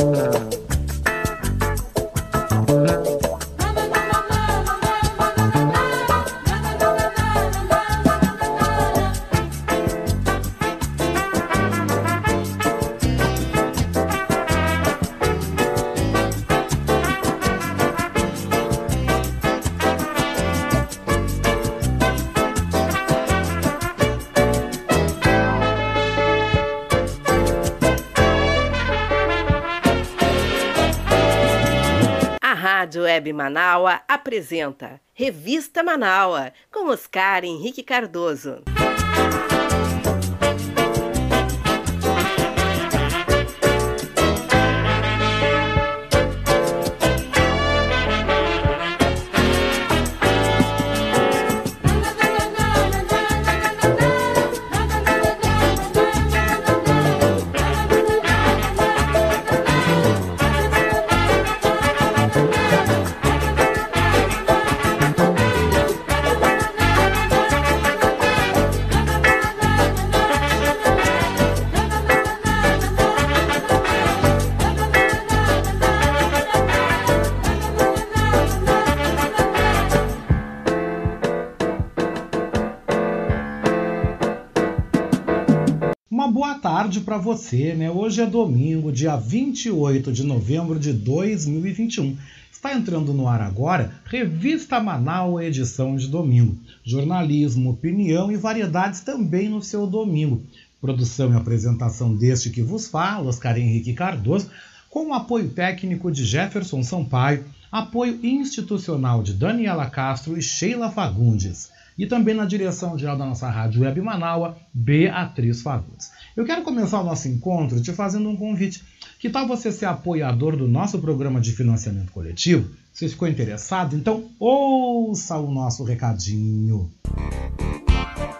Rádio Web Manaua apresenta Revista Manaua com Oscar Henrique Cardoso. Você, né? Hoje é domingo, dia 28 de novembro de 2021. Está entrando no ar agora Revista Manaus, edição de domingo. Jornalismo, opinião e variedades também no seu domingo. Produção e apresentação deste que vos fala, Oscar Henrique Cardoso, com o apoio técnico de Jefferson Sampaio, apoio institucional de Daniela Castro e Sheila Fagundes e também na direção geral da nossa rádio Web Manaua, Beatriz Fagundes. Eu quero começar o nosso encontro te fazendo um convite. Que tal você ser apoiador do nosso programa de financiamento coletivo? Você ficou interessado? Então ouça o nosso recadinho. Música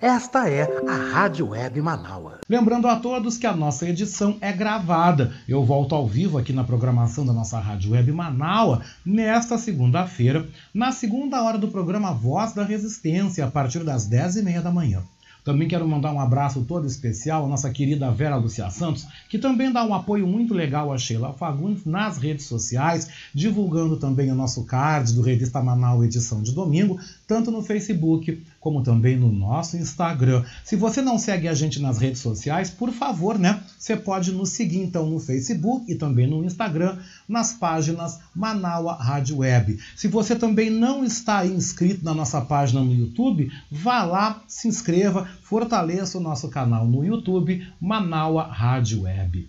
Esta é a Rádio Web Manaua. Lembrando a todos que a nossa edição é gravada. Eu volto ao vivo aqui na programação da nossa Rádio Web Manaua nesta segunda-feira, na segunda hora do programa Voz da Resistência, a partir das 10h30 da manhã. Também quero mandar um abraço todo especial à nossa querida Vera Lucia Santos, que também dá um apoio muito legal a Sheila Fagundes nas redes sociais, divulgando também o nosso card do Revista Manaus edição de domingo, tanto no Facebook como também no nosso Instagram. Se você não segue a gente nas redes sociais, por favor, né? Você pode nos seguir então no Facebook e também no Instagram, nas páginas Manaua Rádio Web. Se você também não está inscrito na nossa página no YouTube, vá lá, se inscreva, fortaleça o nosso canal no YouTube, Manaua Rádio Web.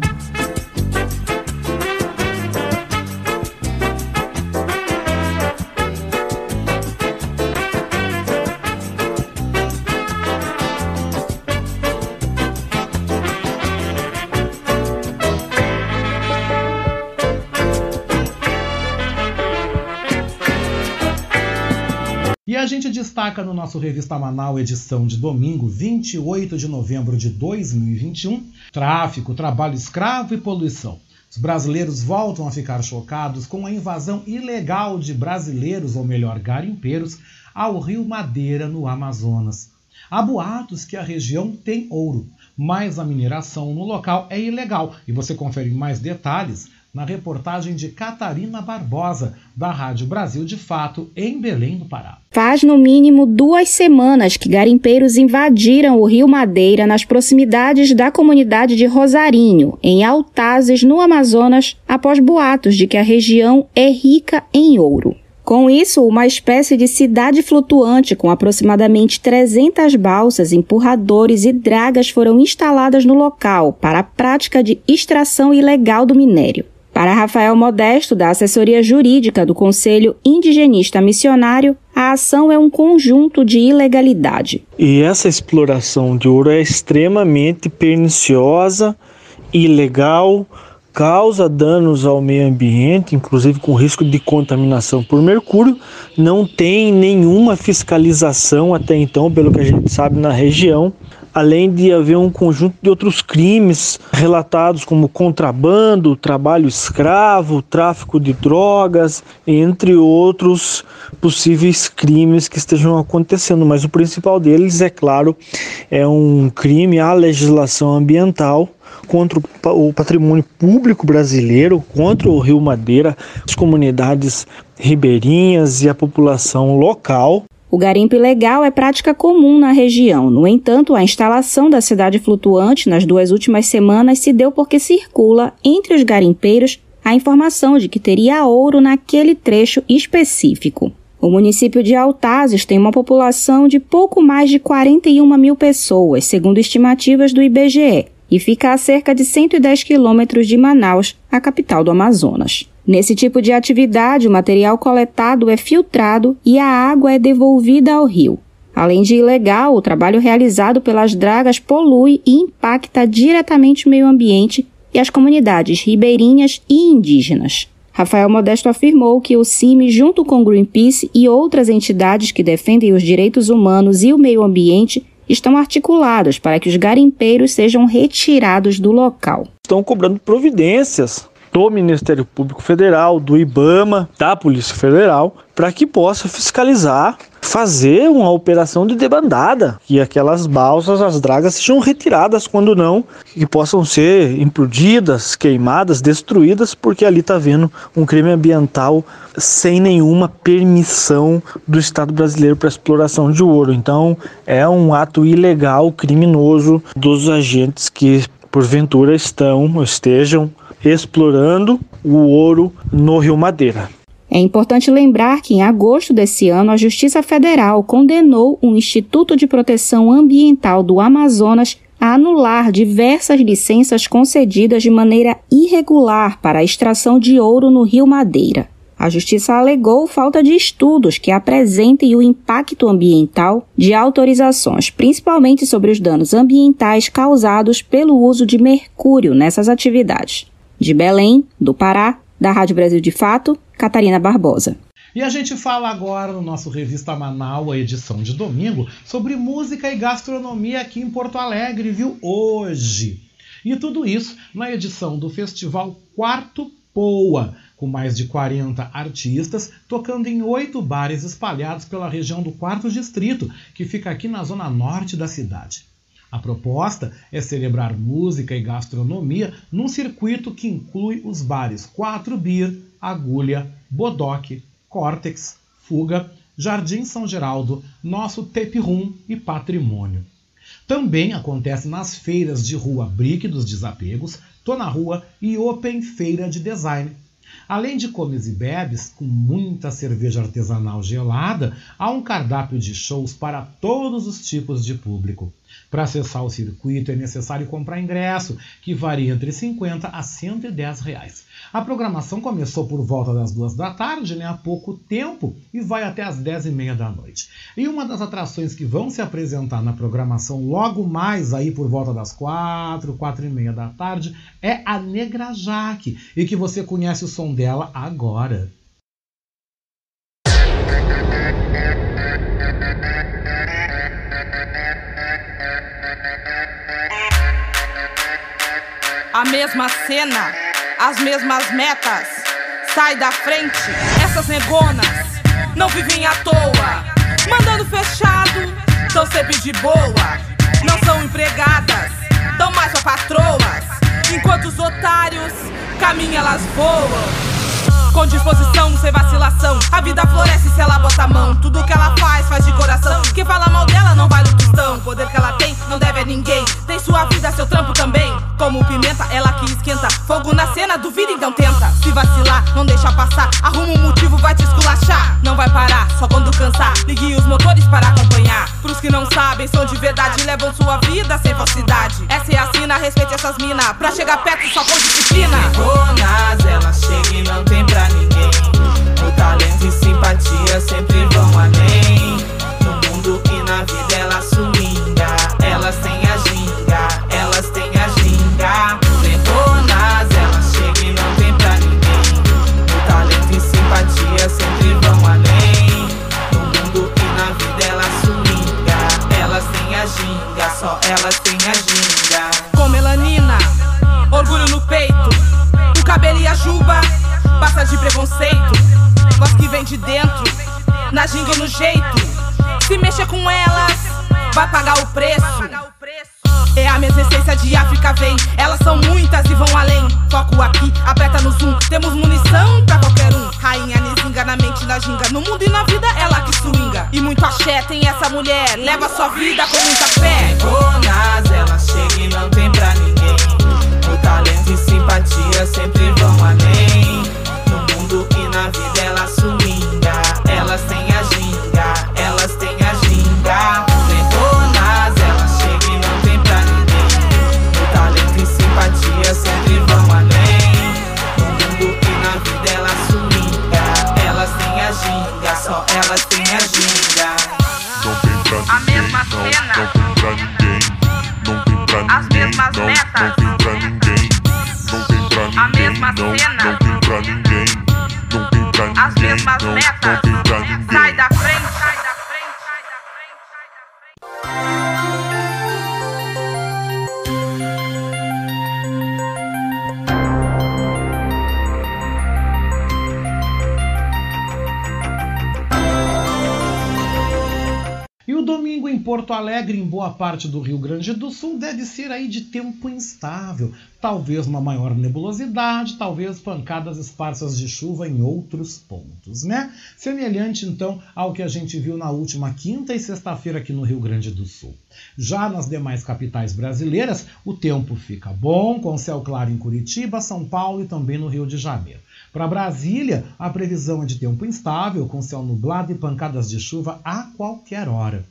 A gente destaca no nosso Revista Manal, edição de domingo, 28 de novembro de 2021, tráfico, trabalho escravo e poluição. Os brasileiros voltam a ficar chocados com a invasão ilegal de brasileiros, ou melhor, garimpeiros, ao rio Madeira, no Amazonas. Há boatos que a região tem ouro, mas a mineração no local é ilegal. E você confere mais detalhes na reportagem de Catarina Barbosa, da Rádio Brasil de Fato, em Belém do Pará. Faz no mínimo duas semanas que garimpeiros invadiram o Rio Madeira nas proximidades da comunidade de Rosarinho, em Altazes, no Amazonas, após boatos de que a região é rica em ouro. Com isso, uma espécie de cidade flutuante com aproximadamente 300 balsas, empurradores e dragas foram instaladas no local para a prática de extração ilegal do minério. Para Rafael Modesto, da assessoria jurídica do Conselho Indigenista Missionário, a ação é um conjunto de ilegalidade. E essa exploração de ouro é extremamente perniciosa, ilegal, causa danos ao meio ambiente, inclusive com risco de contaminação por mercúrio. Não tem nenhuma fiscalização até então, pelo que a gente sabe na região além de haver um conjunto de outros crimes relatados como contrabando, trabalho escravo, tráfico de drogas, entre outros possíveis crimes que estejam acontecendo, mas o principal deles, é claro, é um crime à legislação ambiental contra o patrimônio público brasileiro, contra o Rio Madeira, as comunidades ribeirinhas e a população local. O garimpo ilegal é prática comum na região. No entanto, a instalação da cidade flutuante nas duas últimas semanas se deu porque circula entre os garimpeiros a informação de que teria ouro naquele trecho específico. O município de Altazes tem uma população de pouco mais de 41 mil pessoas, segundo estimativas do IBGE, e fica a cerca de 110 quilômetros de Manaus, a capital do Amazonas. Nesse tipo de atividade, o material coletado é filtrado e a água é devolvida ao rio. Além de ilegal, o trabalho realizado pelas dragas polui e impacta diretamente o meio ambiente e as comunidades ribeirinhas e indígenas. Rafael Modesto afirmou que o CIMI, junto com Greenpeace e outras entidades que defendem os direitos humanos e o meio ambiente, estão articulados para que os garimpeiros sejam retirados do local. Estão cobrando providências do Ministério Público Federal, do IBAMA, da Polícia Federal, para que possa fiscalizar, fazer uma operação de debandada, que aquelas balsas, as dragas sejam retiradas quando não, que possam ser implodidas, queimadas, destruídas, porque ali está havendo um crime ambiental sem nenhuma permissão do Estado brasileiro para exploração de ouro. Então, é um ato ilegal, criminoso dos agentes que porventura estão, estejam explorando o ouro no Rio Madeira. É importante lembrar que em agosto desse ano a Justiça Federal condenou o Instituto de Proteção Ambiental do Amazonas a anular diversas licenças concedidas de maneira irregular para a extração de ouro no Rio Madeira. A Justiça alegou falta de estudos que apresentem o impacto ambiental de autorizações, principalmente sobre os danos ambientais causados pelo uso de mercúrio nessas atividades. De Belém, do Pará, da Rádio Brasil de Fato, Catarina Barbosa. E a gente fala agora no nosso Revista Manaus, a edição de domingo, sobre música e gastronomia aqui em Porto Alegre, viu? Hoje. E tudo isso na edição do Festival Quarto Poa, com mais de 40 artistas tocando em oito bares espalhados pela região do Quarto Distrito, que fica aqui na zona norte da cidade. A proposta é celebrar música e gastronomia num circuito que inclui os bares Quatro Beer, Agulha, Bodoque, Córtex, Fuga, Jardim São Geraldo, Nosso Tape Room e Patrimônio. Também acontece nas feiras de rua Brick dos Desapegos, Tô na Rua e Open Feira de Design, Além de comes e bebes, com muita cerveja artesanal gelada, há um cardápio de shows para todos os tipos de público. Para acessar o circuito é necessário comprar ingresso, que varia entre 50 a 110 reais. A programação começou por volta das duas da tarde, né, há pouco tempo, e vai até as 10 e meia da noite. E uma das atrações que vão se apresentar na programação logo mais aí por volta das quatro, quatro e meia da tarde é a Negra Jaque, e que você conhece o som dela agora. A mesma cena, as mesmas metas. Sai da frente, essas negonas não vivem à toa. Mandando fechado, tão sempre de boa. Não são empregadas, dão mais pra patroas. Enquanto os otários caminham, elas voam. Com disposição, sem vacilação. A vida floresce se ela bota a mão. Tudo que ela faz, faz de coração. Quem fala mal dela não vale o tostão. O poder que ela tem, não deve a ninguém. Tem sua vida, seu trampo também. Como pimenta, ela que esquenta. Fogo na cena, duvida, então tenta. Se vacilar, não deixa passar. Arruma um motivo, vai te esculachar. Não vai parar, só quando cansar. Ligue os motores para acompanhar. Pros que não sabem, são de verdade. Levam sua vida sem falsidade. Essa é a sina, respeite essas minas. Pra chegar perto, só com disciplina. Bonas, ela chega e não tem pra ninguém. O talento e simpatia sempre vão além. Elas têm a ginga. Com melanina, orgulho no peito. O cabelo e a juba, passa de preconceito. Voz que vem de dentro, na ginga ou no jeito. Se mexer com elas, vai pagar o preço. É a mesma essência de África, vem. Elas são muitas e vão além. Foco aqui, aperta no zoom. Temos munição pra qualquer um. Rainha Na mente na ginga. No mundo e na vida, ela que swinga. E muito axé tem essa mulher. Leva sua vida com muita fé. Bonas, ela chega e não tem pra ninguém. O talento e simpatia sempre vão além. Não, não tem pra ninguém. Não tem pra ninguém, As mesmas não, não tem pra ninguém. Porto Alegre, em boa parte do Rio Grande do Sul, deve ser aí de tempo instável. Talvez uma maior nebulosidade, talvez pancadas esparsas de chuva em outros pontos, né? Semelhante então ao que a gente viu na última quinta e sexta-feira aqui no Rio Grande do Sul. Já nas demais capitais brasileiras, o tempo fica bom, com céu claro em Curitiba, São Paulo e também no Rio de Janeiro. Para Brasília, a previsão é de tempo instável, com céu nublado e pancadas de chuva a qualquer hora.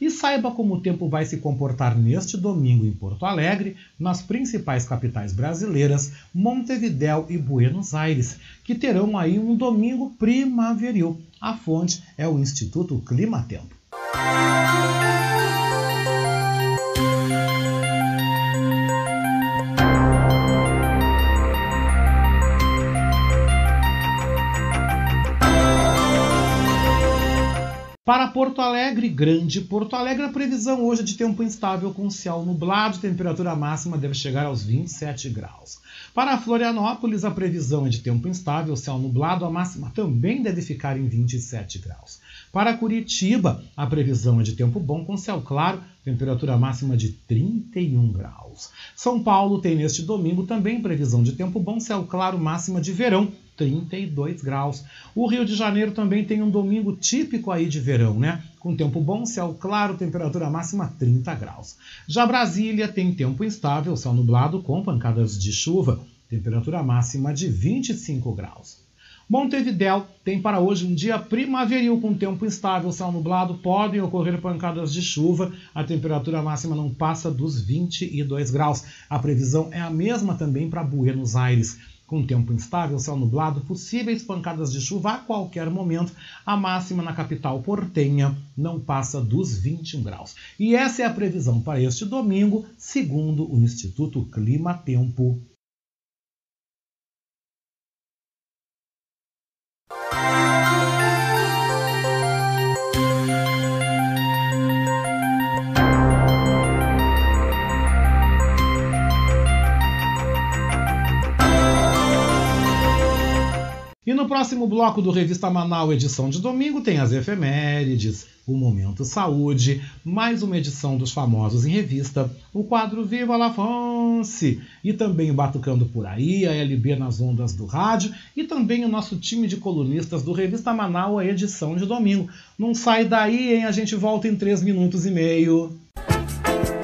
E saiba como o tempo vai se comportar neste domingo em Porto Alegre, nas principais capitais brasileiras, Montevidéu e Buenos Aires, que terão aí um domingo primaveril. A fonte é o Instituto Climatempo. Para Porto Alegre, Grande Porto Alegre, a previsão hoje é de tempo instável com céu nublado, temperatura máxima deve chegar aos 27 graus. Para Florianópolis, a previsão é de tempo instável, céu nublado, a máxima também deve ficar em 27 graus. Para Curitiba, a previsão é de tempo bom com céu claro, temperatura máxima de 31 graus. São Paulo tem neste domingo também previsão de tempo bom, céu claro, máxima de verão, 32 graus. O Rio de Janeiro também tem um domingo típico aí de verão, né? Com tempo bom, céu claro, temperatura máxima 30 graus. Já Brasília tem tempo instável, céu nublado com pancadas de chuva, temperatura máxima de 25 graus. Montevidéu tem para hoje um dia primaveril com tempo instável, céu nublado, podem ocorrer pancadas de chuva, a temperatura máxima não passa dos 22 graus. A previsão é a mesma também para Buenos Aires. Com tempo instável, céu nublado, possíveis pancadas de chuva a qualquer momento. A máxima na capital portenha não passa dos 21 graus. E essa é a previsão para este domingo, segundo o Instituto Clima Tempo. Próximo bloco do Revista Manaus, edição de domingo, tem as efemérides, o Momento Saúde, mais uma edição dos famosos em revista, o quadro Viva La Fonse, e também o Batucando por Aí, a LB nas ondas do rádio, e também o nosso time de colunistas do Revista Manaus, edição de domingo. Não sai daí, hein? A gente volta em 3 minutos e meio. Você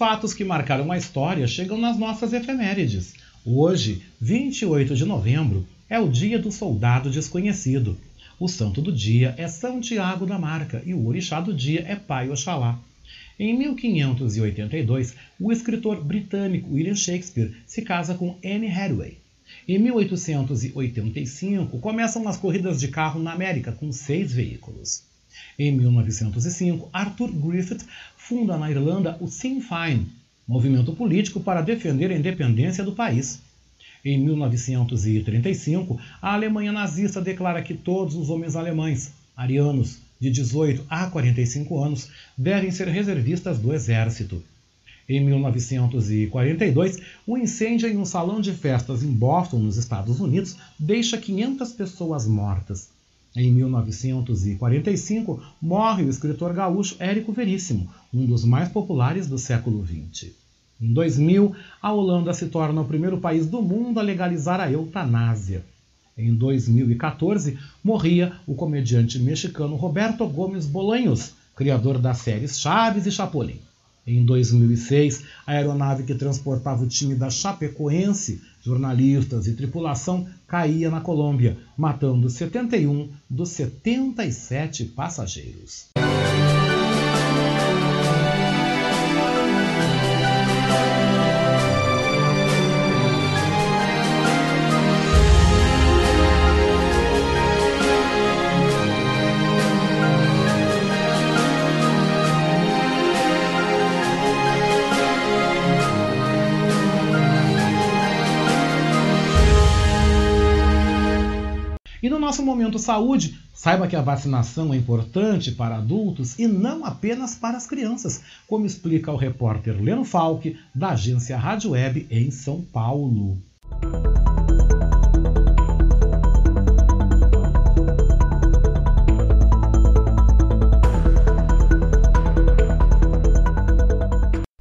Fatos que marcaram a história chegam nas nossas efemérides. Hoje, 28 de novembro, é o Dia do Soldado Desconhecido. O santo do dia é São Tiago da Marca e o orixá do dia é Pai Oxalá. Em 1582, o escritor britânico William Shakespeare se casa com Anne Hathaway. Em 1885, começam as corridas de carro na América com seis veículos. Em 1905, Arthur Griffith funda na Irlanda o Sinn Féin, movimento político para defender a independência do país. Em 1935, a Alemanha nazista declara que todos os homens alemães, arianos, de 18 a 45 anos, devem ser reservistas do exército. Em 1942, o um incêndio em um salão de festas em Boston, nos Estados Unidos, deixa 500 pessoas mortas. Em 1945, morre o escritor gaúcho Érico Veríssimo, um dos mais populares do século XX. Em 2000, a Holanda se torna o primeiro país do mundo a legalizar a eutanásia. Em 2014, morria o comediante mexicano Roberto Gomes Bolanhos, criador das séries Chaves e Chapolin. Em 2006, a aeronave que transportava o time da Chapecoense, jornalistas e tripulação, caía na Colômbia, matando 71 dos 77 passageiros. E no nosso momento saúde, saiba que a vacinação é importante para adultos e não apenas para as crianças, como explica o repórter Leno Falck, da agência Rádio Web em São Paulo.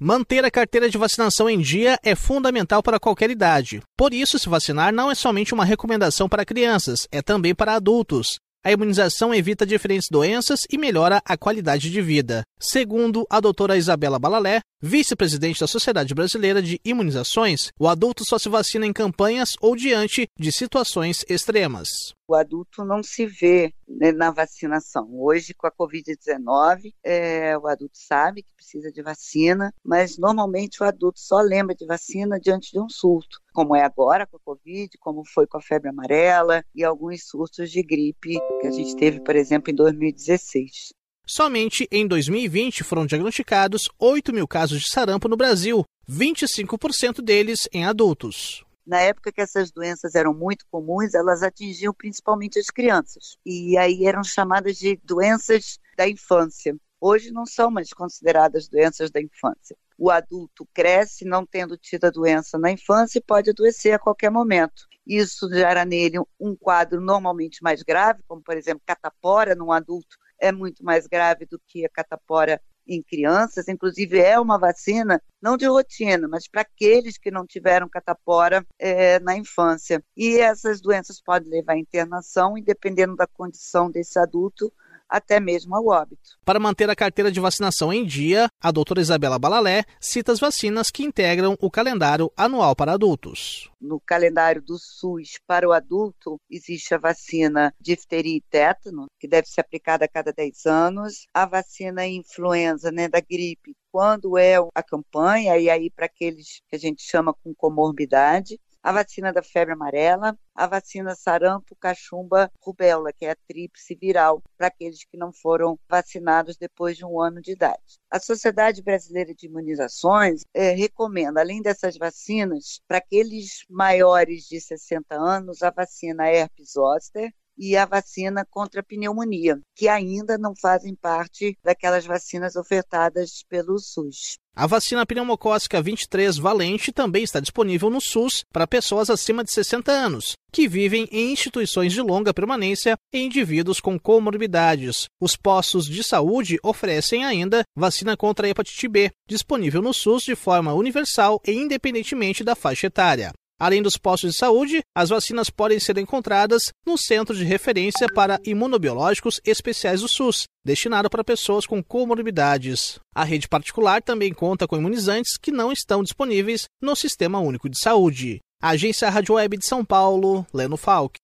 Manter a carteira de vacinação em dia é fundamental para qualquer idade. Por isso, se vacinar não é somente uma recomendação para crianças, é também para adultos. A imunização evita diferentes doenças e melhora a qualidade de vida. Segundo a doutora Isabela Balalé, vice-presidente da Sociedade Brasileira de Imunizações, o adulto só se vacina em campanhas ou diante de situações extremas. O adulto não se vê né, na vacinação. Hoje, com a Covid-19, é, o adulto sabe que precisa de vacina, mas normalmente o adulto só lembra de vacina diante de um surto, como é agora com a Covid, como foi com a febre amarela e alguns surtos de gripe que a gente teve, por exemplo, em 2016. Somente em 2020 foram diagnosticados 8 mil casos de sarampo no Brasil, 25% deles em adultos. Na época que essas doenças eram muito comuns, elas atingiam principalmente as crianças. E aí eram chamadas de doenças da infância. Hoje não são mais consideradas doenças da infância. O adulto cresce não tendo tido a doença na infância e pode adoecer a qualquer momento. Isso gera nele um quadro normalmente mais grave, como por exemplo catapora num adulto é muito mais grave do que a catapora em crianças, inclusive é uma vacina não de rotina, mas para aqueles que não tiveram catapora é, na infância. E essas doenças podem levar à internação e, dependendo da condição desse adulto, até mesmo ao óbito. Para manter a carteira de vacinação em dia, a doutora Isabela Balalé cita as vacinas que integram o calendário anual para adultos. No calendário do SUS para o adulto, existe a vacina difteria e tétano, que deve ser aplicada a cada 10 anos, a vacina influenza, né, da gripe, quando é a campanha, e aí para aqueles que a gente chama com comorbidade, a vacina da febre amarela, a vacina sarampo, cachumba, rubéola, que é a tríplice viral, para aqueles que não foram vacinados depois de um ano de idade. A Sociedade Brasileira de Imunizações é, recomenda, além dessas vacinas, para aqueles maiores de 60 anos, a vacina herpes zoster, e a vacina contra a pneumonia, que ainda não fazem parte daquelas vacinas ofertadas pelo SUS. A vacina pneumocócica 23 valente também está disponível no SUS para pessoas acima de 60 anos, que vivem em instituições de longa permanência e indivíduos com comorbidades. Os postos de saúde oferecem ainda vacina contra a hepatite B, disponível no SUS de forma universal e independentemente da faixa etária. Além dos postos de saúde, as vacinas podem ser encontradas no Centro de Referência para Imunobiológicos Especiais do SUS, destinado para pessoas com comorbidades. A rede particular também conta com imunizantes que não estão disponíveis no Sistema Único de Saúde. Agência Rádio Web de São Paulo, Leno Falck.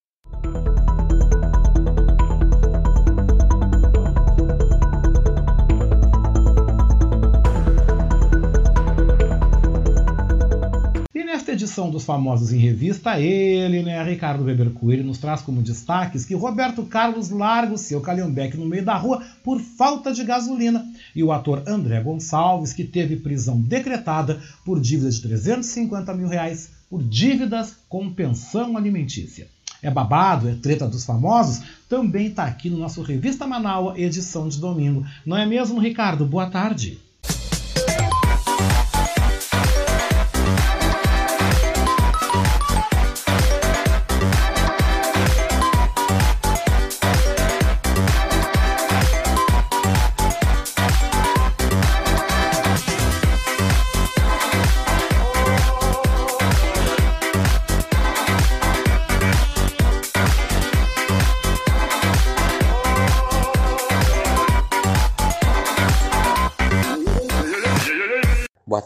Edição dos Famosos em Revista, ele, né, Ricardo Weber Coelho, nos traz como destaques que Roberto Carlos larga o seu calhambeque no meio da rua por falta de gasolina e o ator André Gonçalves, que teve prisão decretada por dívidas de 350 mil reais por dívidas com pensão alimentícia. É babado, é treta dos famosos? Também está aqui no nosso Revista Manaua, edição de domingo. Não é mesmo, Ricardo? Boa tarde.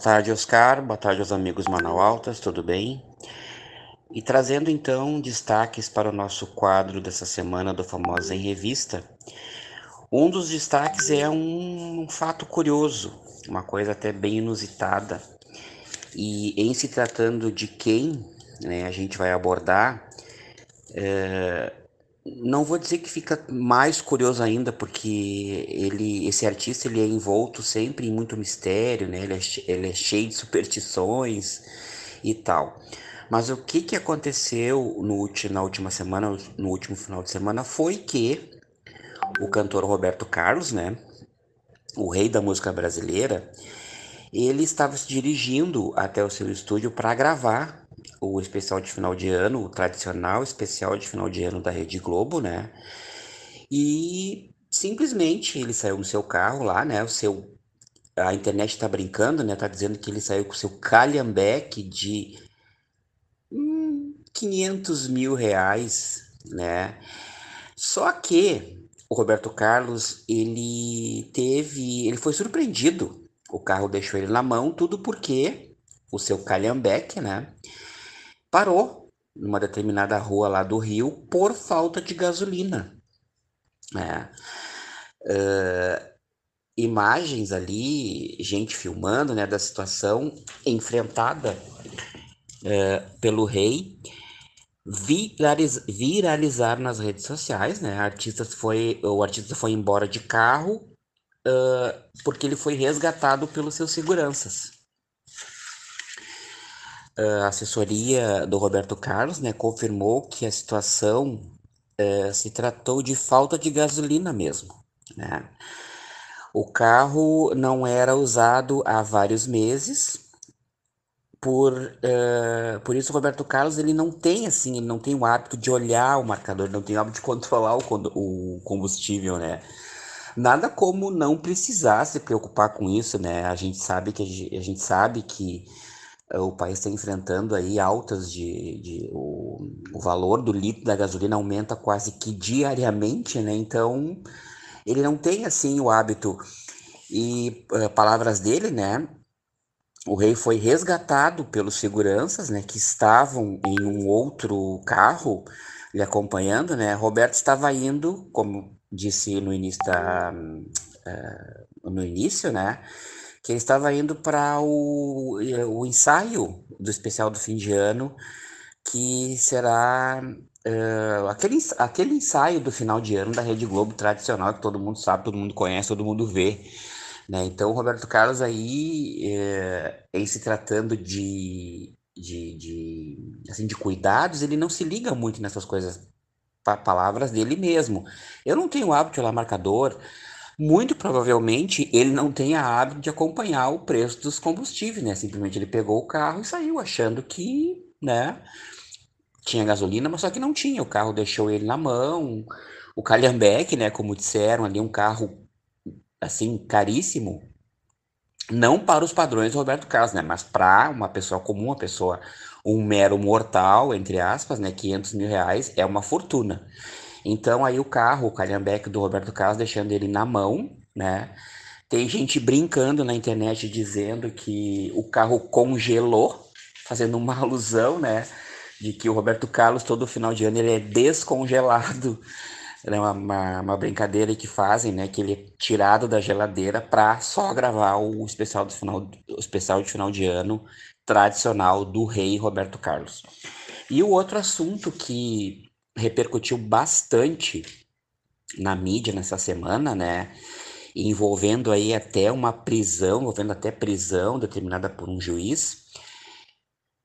Tarde, Oscar. Boa tarde aos amigos Manaualtas, tudo bem? E trazendo então destaques para o nosso quadro dessa semana do Famosa em Revista. Um dos destaques é um, um fato curioso, uma coisa até bem inusitada. E em se tratando de quem né, a gente vai abordar, é, não vou dizer que fica mais curioso ainda, porque ele, esse artista ele é envolto sempre em muito mistério, né? Ele é, ele é cheio de superstições e tal. Mas o que, que aconteceu no, na última semana, no último final de semana, foi que o cantor Roberto Carlos, né? O rei da música brasileira, ele estava se dirigindo até o seu estúdio para gravar o especial de final de ano, o tradicional especial de final de ano da Rede Globo, né? E simplesmente ele saiu no seu carro lá, né? O seu a internet tá brincando, né? Tá dizendo que ele saiu com o seu calhambeque de hum, 500 mil reais, né? Só que o Roberto Carlos, ele teve, ele foi surpreendido. O carro deixou ele na mão, tudo porque o seu calhambeque, né? Parou numa determinada rua lá do Rio por falta de gasolina. É. Uh, imagens ali, gente filmando né, da situação enfrentada uh, pelo rei, viraliz, viralizar nas redes sociais, né? Artista foi, o artista foi embora de carro uh, porque ele foi resgatado pelos seus seguranças a assessoria do Roberto Carlos né, confirmou que a situação uh, se tratou de falta de gasolina mesmo. Né? O carro não era usado há vários meses, por, uh, por isso o Roberto Carlos ele não tem assim, ele não tem o hábito de olhar o marcador, não tem o hábito de controlar o, o combustível, né? Nada como não precisar se preocupar com isso, né? A gente sabe que a gente, a gente sabe que o país está enfrentando aí altas de, de o, o, valor do litro da gasolina aumenta quase que diariamente, né? Então ele não tem assim o hábito e uh, palavras dele, né? O rei foi resgatado pelos seguranças, né? Que estavam em um outro carro lhe acompanhando, né? Roberto estava indo, como disse no início da, uh, no início, né? Que ele estava indo para o, o ensaio do especial do fim de ano, que será uh, aquele, aquele ensaio do final de ano da Rede Globo tradicional, que todo mundo sabe, todo mundo conhece, todo mundo vê. Né? Então, o Roberto Carlos aí, uh, em se tratando de, de, de, assim, de cuidados, ele não se liga muito nessas coisas, palavras dele mesmo. Eu não tenho hábito de olhar marcador, muito provavelmente ele não tenha hábito de acompanhar o preço dos combustíveis, né? Simplesmente ele pegou o carro e saiu achando que, né, tinha gasolina, mas só que não tinha. O carro deixou ele na mão. O Calhambeck, né, como disseram ali, um carro assim caríssimo, não para os padrões do Roberto Carlos, né, mas para uma pessoa comum, uma pessoa um mero mortal, entre aspas, né, 500 mil reais é uma fortuna. Então aí o carro, o calhambeque do Roberto Carlos, deixando ele na mão, né? Tem gente brincando na internet dizendo que o carro congelou, fazendo uma alusão, né? De que o Roberto Carlos, todo final de ano, ele é descongelado. É uma, uma, uma brincadeira que fazem, né? Que ele é tirado da geladeira para só gravar o especial, do final, o especial de final de ano tradicional do rei Roberto Carlos. E o outro assunto que repercutiu bastante na mídia nessa semana, né, envolvendo aí até uma prisão, envolvendo até prisão determinada por um juiz,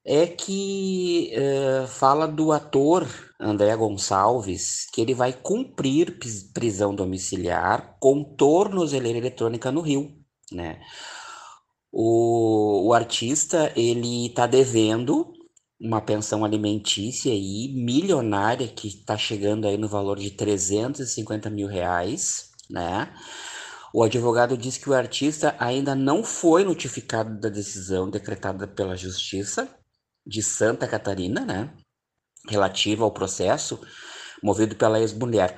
é que uh, fala do ator André Gonçalves que ele vai cumprir prisão domiciliar com tornozeleira eletrônica no Rio, né? O, o artista ele está devendo uma pensão alimentícia aí milionária que está chegando aí no valor de 350 mil reais, né? O advogado diz que o artista ainda não foi notificado da decisão decretada pela Justiça de Santa Catarina, né? Relativa ao processo movido pela ex-mulher.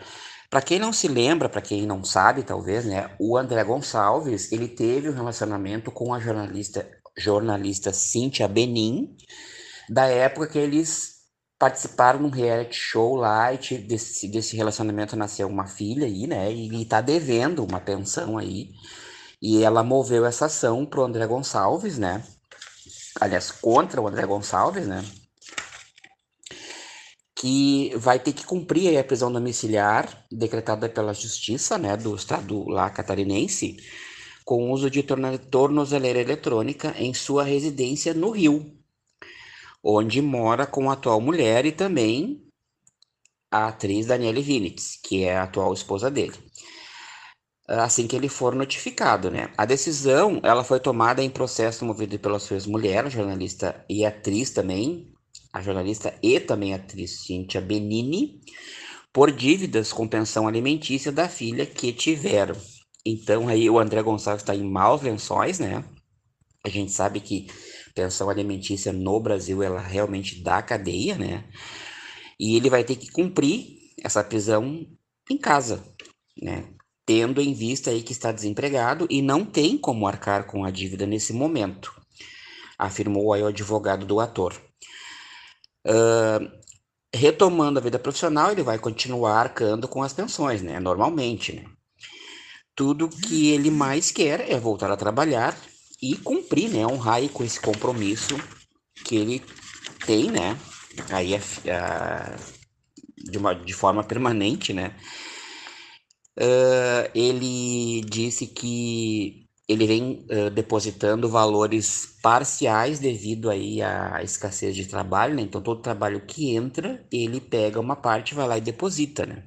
Para quem não se lembra, para quem não sabe, talvez, né? O André Gonçalves, ele teve um relacionamento com a jornalista jornalista Cíntia Benin, da época que eles participaram num reality show lá e desse, desse relacionamento nasceu uma filha aí, né? E, e tá devendo uma pensão aí. E ela moveu essa ação pro André Gonçalves, né? aliás, contra o André Gonçalves, né? Que vai ter que cumprir a prisão domiciliar decretada pela justiça, né, do estado lá catarinense, com uso de tornozeleira eletrônica em sua residência no Rio, onde mora com a atual mulher e também a atriz Daniele Vinitz, que é a atual esposa dele assim que ele for notificado, né? A decisão, ela foi tomada em processo movido pela sua ex-mulher, jornalista e atriz também, a jornalista e também atriz Cíntia Benini, por dívidas com pensão alimentícia da filha que tiveram. Então aí o André Gonçalves está em maus lençóis, né? A gente sabe que pensão alimentícia no Brasil ela realmente dá cadeia, né? E ele vai ter que cumprir essa prisão em casa, né? tendo em vista aí que está desempregado e não tem como arcar com a dívida nesse momento, afirmou aí o advogado do ator. Uh, retomando a vida profissional, ele vai continuar arcando com as pensões, né? Normalmente, né? Tudo que ele mais quer é voltar a trabalhar e cumprir, né? Honrar com esse compromisso que ele tem, né? Aí a, a, de, uma, de forma permanente, né? uh, ele disse que ele vem uh, depositando valores parciais devido aí à escassez de trabalho, né? Então todo trabalho que entra, ele pega uma parte, vai lá e deposita, né?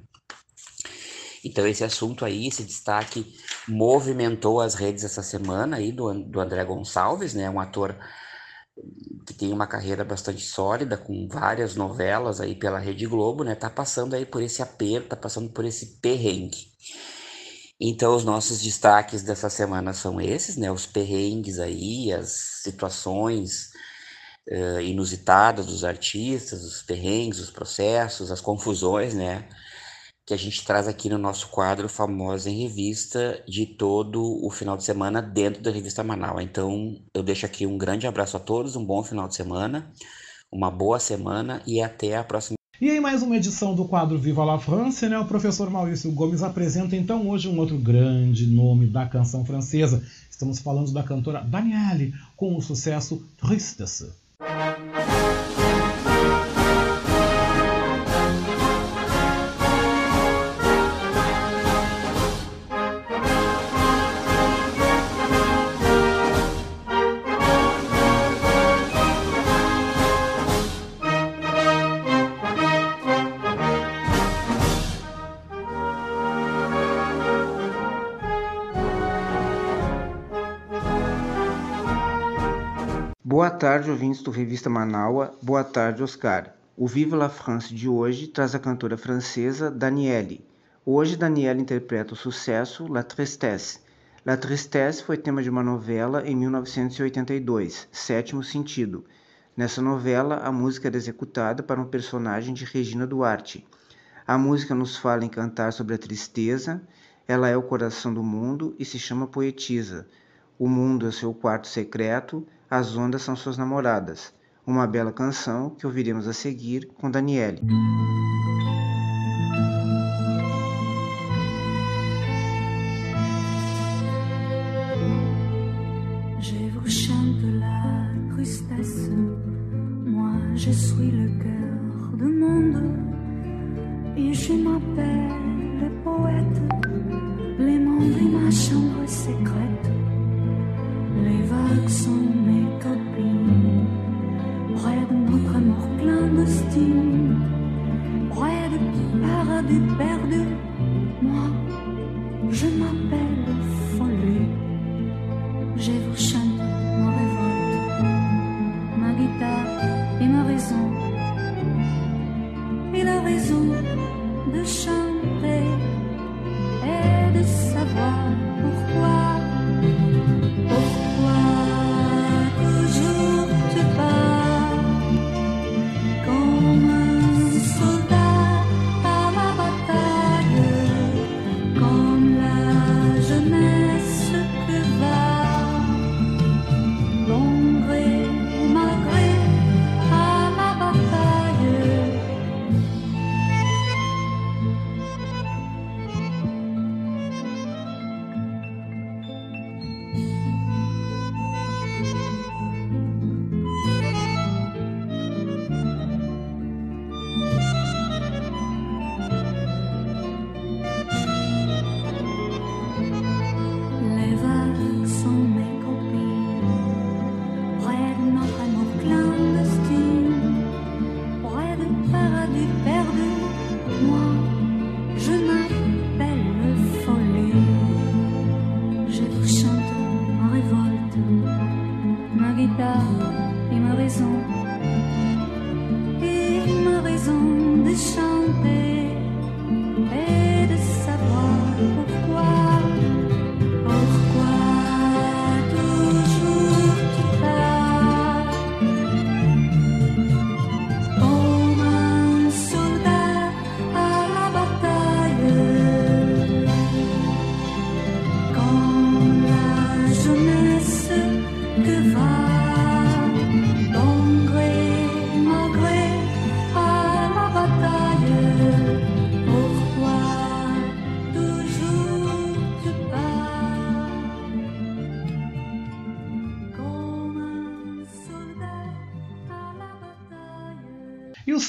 Então esse assunto aí, esse destaque movimentou as redes essa semana aí do, do André Gonçalves, né? Um ator que tem uma carreira bastante sólida, com várias novelas aí pela Rede Globo, né? Tá passando aí por esse aperto, tá passando por esse perrengue. Então, os nossos destaques dessa semana são esses, né? Os perrengues aí, as situações uh, inusitadas dos artistas, os perrengues, os processos, as confusões, né? Que a gente traz aqui no nosso quadro Famosa em Revista de todo o final de semana dentro da revista Manaus. Então, eu deixo aqui um grande abraço a todos, um bom final de semana, uma boa semana e até a próxima. E em mais uma edição do quadro Viva la France, né, o professor Maurício Gomes apresenta então hoje um outro grande nome da canção francesa. Estamos falando da cantora Danielle com o sucesso Tristesse. Boa tarde, ouvintes do Revista Manaua. Boa tarde, Oscar. O Vive la France de hoje traz a cantora francesa Danielle. Hoje, Danielle interpreta o sucesso La Tristesse. La Tristesse foi tema de uma novela em 1982, Sétimo Sentido. Nessa novela, a música era executada para um personagem de Regina Duarte. A música nos fala em cantar sobre a tristeza, ela é o coração do mundo e se chama Poetisa. O mundo é seu quarto secreto, as Ondas São Suas Namoradas, uma bela canção que ouviremos a seguir com Daniele. je suis le cœur du monde et je m'appelle le poète. Les membres de ma chambre secrète, les vagues sont mes perdu. Moi, je m'appelle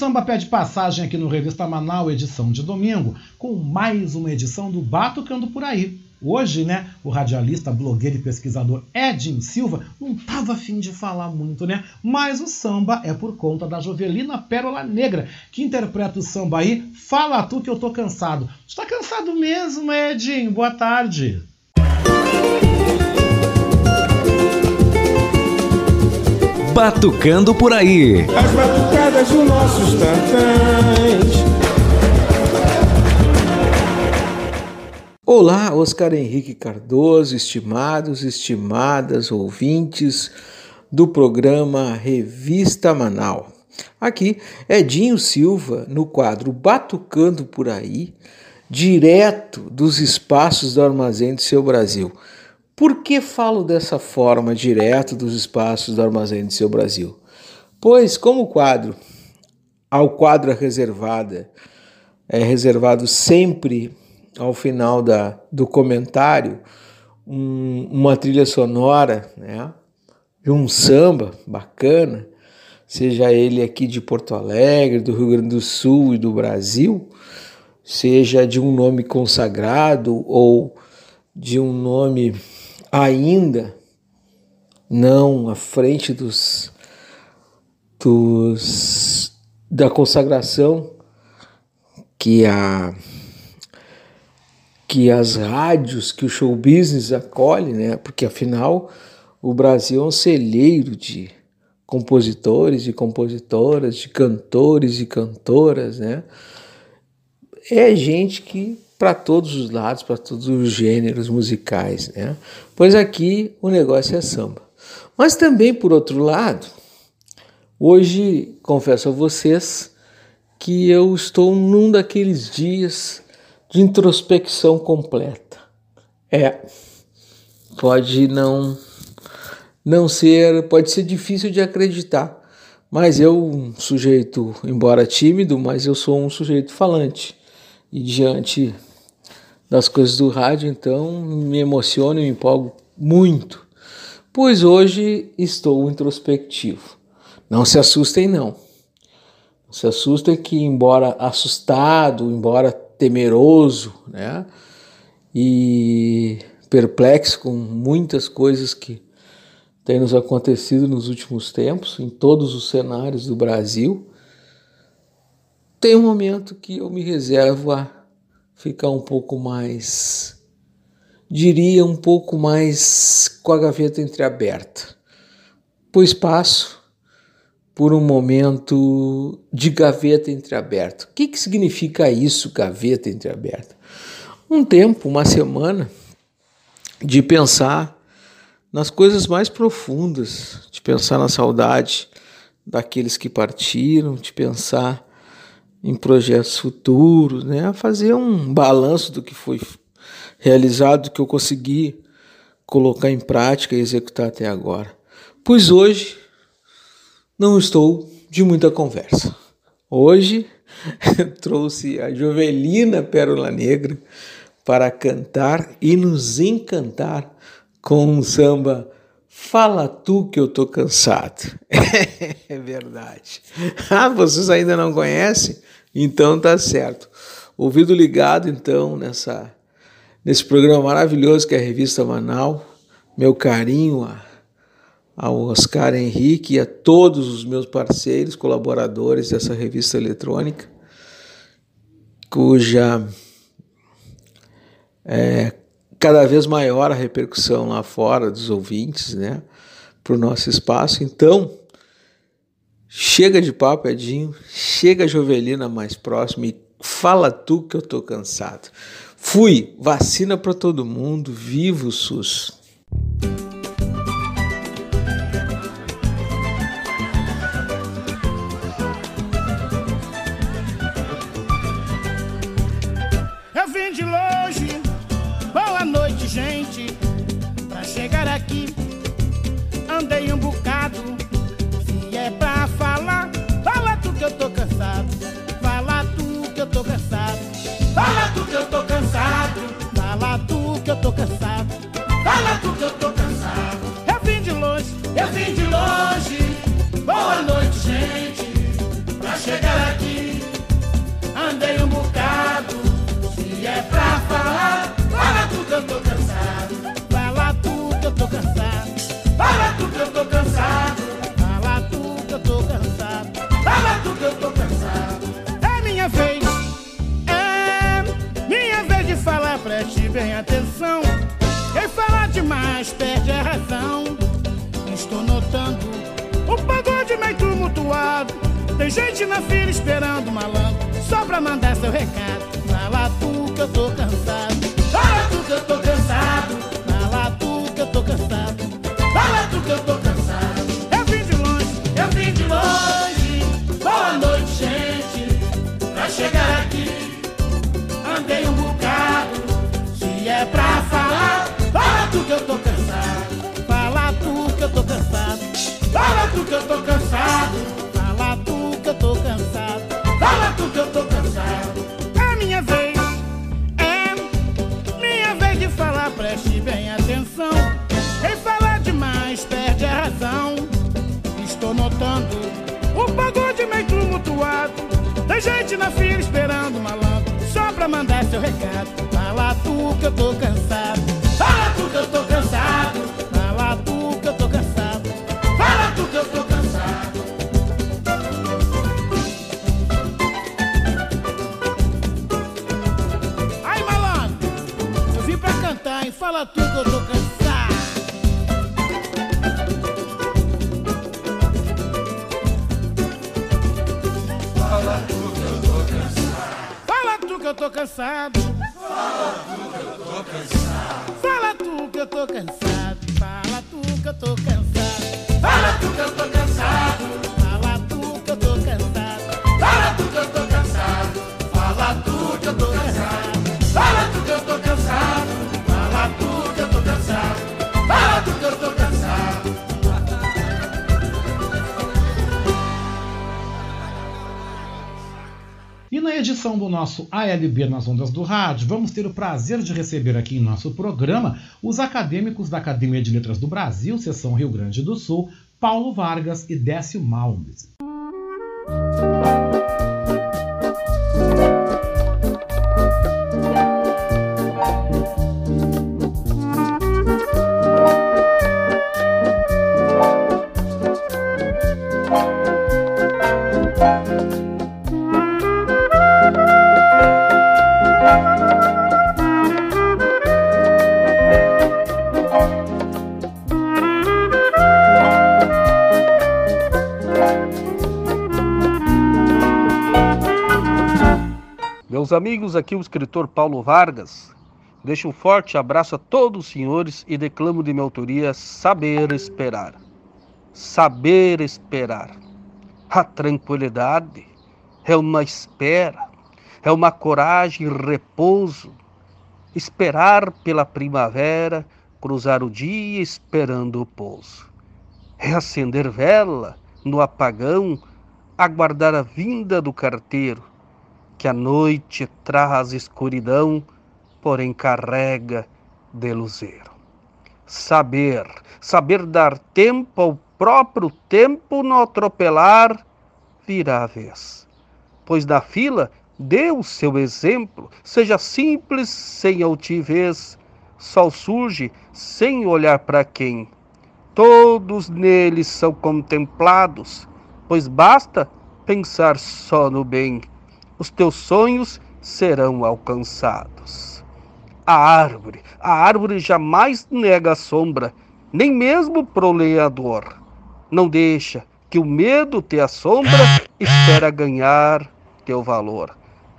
samba pede passagem aqui no Revista Manaus, edição de domingo, com mais uma edição do Batucando por Aí. Hoje, né, o radialista, blogueiro e pesquisador Edin Silva não estava afim de falar muito, né? Mas o samba é por conta da Jovelina Pérola Negra, que interpreta o samba aí. Fala tu que eu tô cansado. Tu tá cansado mesmo, Edin? Boa tarde. Batucando por aí. As batucadas dos nossos tantãs. Olá, Oscar Henrique Cardoso, estimados, estimadas ouvintes do programa Revista Manal. Aqui é Edinho Silva no quadro Batucando por aí, direto dos espaços do Armazém do Seu Brasil. Por que falo dessa forma, direto dos espaços do Armazém do Seu Brasil? Pois, como o quadro, ao quadro reservada, é reservado sempre ao final da, do comentário um, uma trilha sonora, né, de um samba bacana, seja ele aqui de Porto Alegre, do Rio Grande do Sul e do Brasil, seja de um nome consagrado ou de um nome ainda não à frente dos, dos da consagração que a que as rádios, que o show business acolhe, né? Porque afinal o Brasil é um celeiro de compositores e compositoras, de cantores e cantoras, né? É gente que para todos os lados, para todos os gêneros musicais, né? Pois aqui o negócio é samba. Mas também por outro lado, hoje confesso a vocês que eu estou num daqueles dias de introspecção completa. É, pode não não ser, pode ser difícil de acreditar, mas eu, um sujeito, embora tímido, mas eu sou um sujeito falante. E diante das coisas do rádio, então me emociono e me empolgo muito, pois hoje estou introspectivo. Não se assustem, não. Não se assustem que, embora assustado, embora temeroso, né? E perplexo com muitas coisas que têm nos acontecido nos últimos tempos, em todos os cenários do Brasil. Tem um momento que eu me reservo a ficar um pouco mais, diria, um pouco mais com a gaveta entreaberta, pois passo por um momento de gaveta entreaberta. O que, que significa isso, gaveta entreaberta? Um tempo, uma semana, de pensar nas coisas mais profundas, de pensar na saudade daqueles que partiram, de pensar em projetos futuros, né? fazer um balanço do que foi realizado, do que eu consegui colocar em prática e executar até agora. Pois hoje não estou de muita conversa. Hoje trouxe a Jovelina Pérola Negra para cantar e nos encantar com um samba Fala tu que eu tô cansado. é verdade. Ah, vocês ainda não conhecem? Então tá certo. Ouvido ligado então nessa nesse programa maravilhoso que é a revista Manal. Meu carinho a, ao Oscar Henrique e a todos os meus parceiros, colaboradores dessa revista eletrônica, cuja é cada vez maior a repercussão lá fora dos ouvintes, né, para o nosso espaço. Então, chega de papo, Edinho, chega Jovelina mais próximo e fala tu que eu tô cansado. Fui, vacina para todo mundo, viva o SUS. Que eu tô cansado. Fala tu que eu tô cansado. Fala tu que eu tô cansado. Fala tu que eu tô cansado. Fala tu que eu tô cansado. Eu vim de longe, eu vim de longe. Boa noite, gente. Pra chegar aqui, andei um bocado. Se é pra falar, fala tu que eu tô cansado. Fala tu que eu tô cansado. Fala tu que eu tô cansado. Que eu tô cansado. É minha vez. É minha vez de falar, preste bem atenção. Quem fala demais perde a razão. Estou notando o pagode meio tumultuado. Tem gente na fila esperando malandro só pra mandar seu recado. Fala tu que eu tô cansado. Fala tu que eu tô cansado. Fala tu que eu tô cansado. Fala tu que eu tô cansado. Tu que eu tô cansado. Fala tu que eu tô cansado. Fala tu que eu tô cansado. É minha vez. É minha vez de falar, preste bem atenção. Quem fala demais perde a razão. Estou notando o pagode meio tumultuado. Tem gente na fila esperando malandro só pra mandar seu recado. Fala tu que eu tô cansado. Cansado. Fala tu que eu tô cansado. Fala tu que eu tô cansado. Fala tu que eu tô cansado. Fala tu que eu tô cansado. Na edição do nosso ALB nas Ondas do Rádio, vamos ter o prazer de receber aqui em nosso programa os acadêmicos da Academia de Letras do Brasil, seção Rio Grande do Sul, Paulo Vargas e Décio Malmes. Amigos, aqui o escritor Paulo Vargas. Deixo um forte abraço a todos os senhores e declamo de minha autoria Saber Esperar. Saber esperar. A tranquilidade é uma espera, é uma coragem e repouso. Esperar pela primavera, cruzar o dia esperando o pouso. É acender vela no apagão, aguardar a vinda do carteiro, que a noite traz escuridão, porém carrega de luzeiro. Saber, saber dar tempo ao próprio tempo no atropelar, virá a vez. Pois da fila, dê o seu exemplo, seja simples, sem altivez, sol surge sem olhar para quem. Todos neles são contemplados, pois basta pensar só no bem. Os teus sonhos serão alcançados. A árvore, a árvore jamais nega a sombra, nem mesmo pro lenhador. Não deixa que o medo te assombra, espera ganhar teu valor.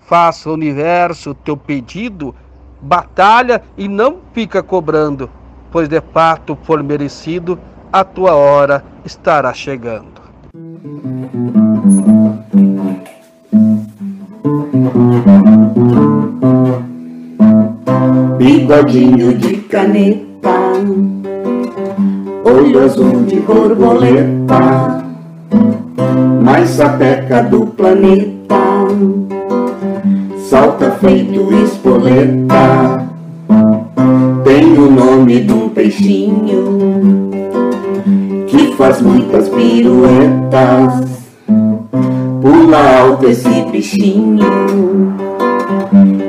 Faça o universo teu pedido, batalha e não fica cobrando, pois de fato for merecido, a tua hora estará chegando. Bigodinho de caneta, olho azul de borboleta, mais sapeca do planeta, salta feito espoleta, tem o nome de um peixinho que faz muitas piruetas, pula alto esse bichinho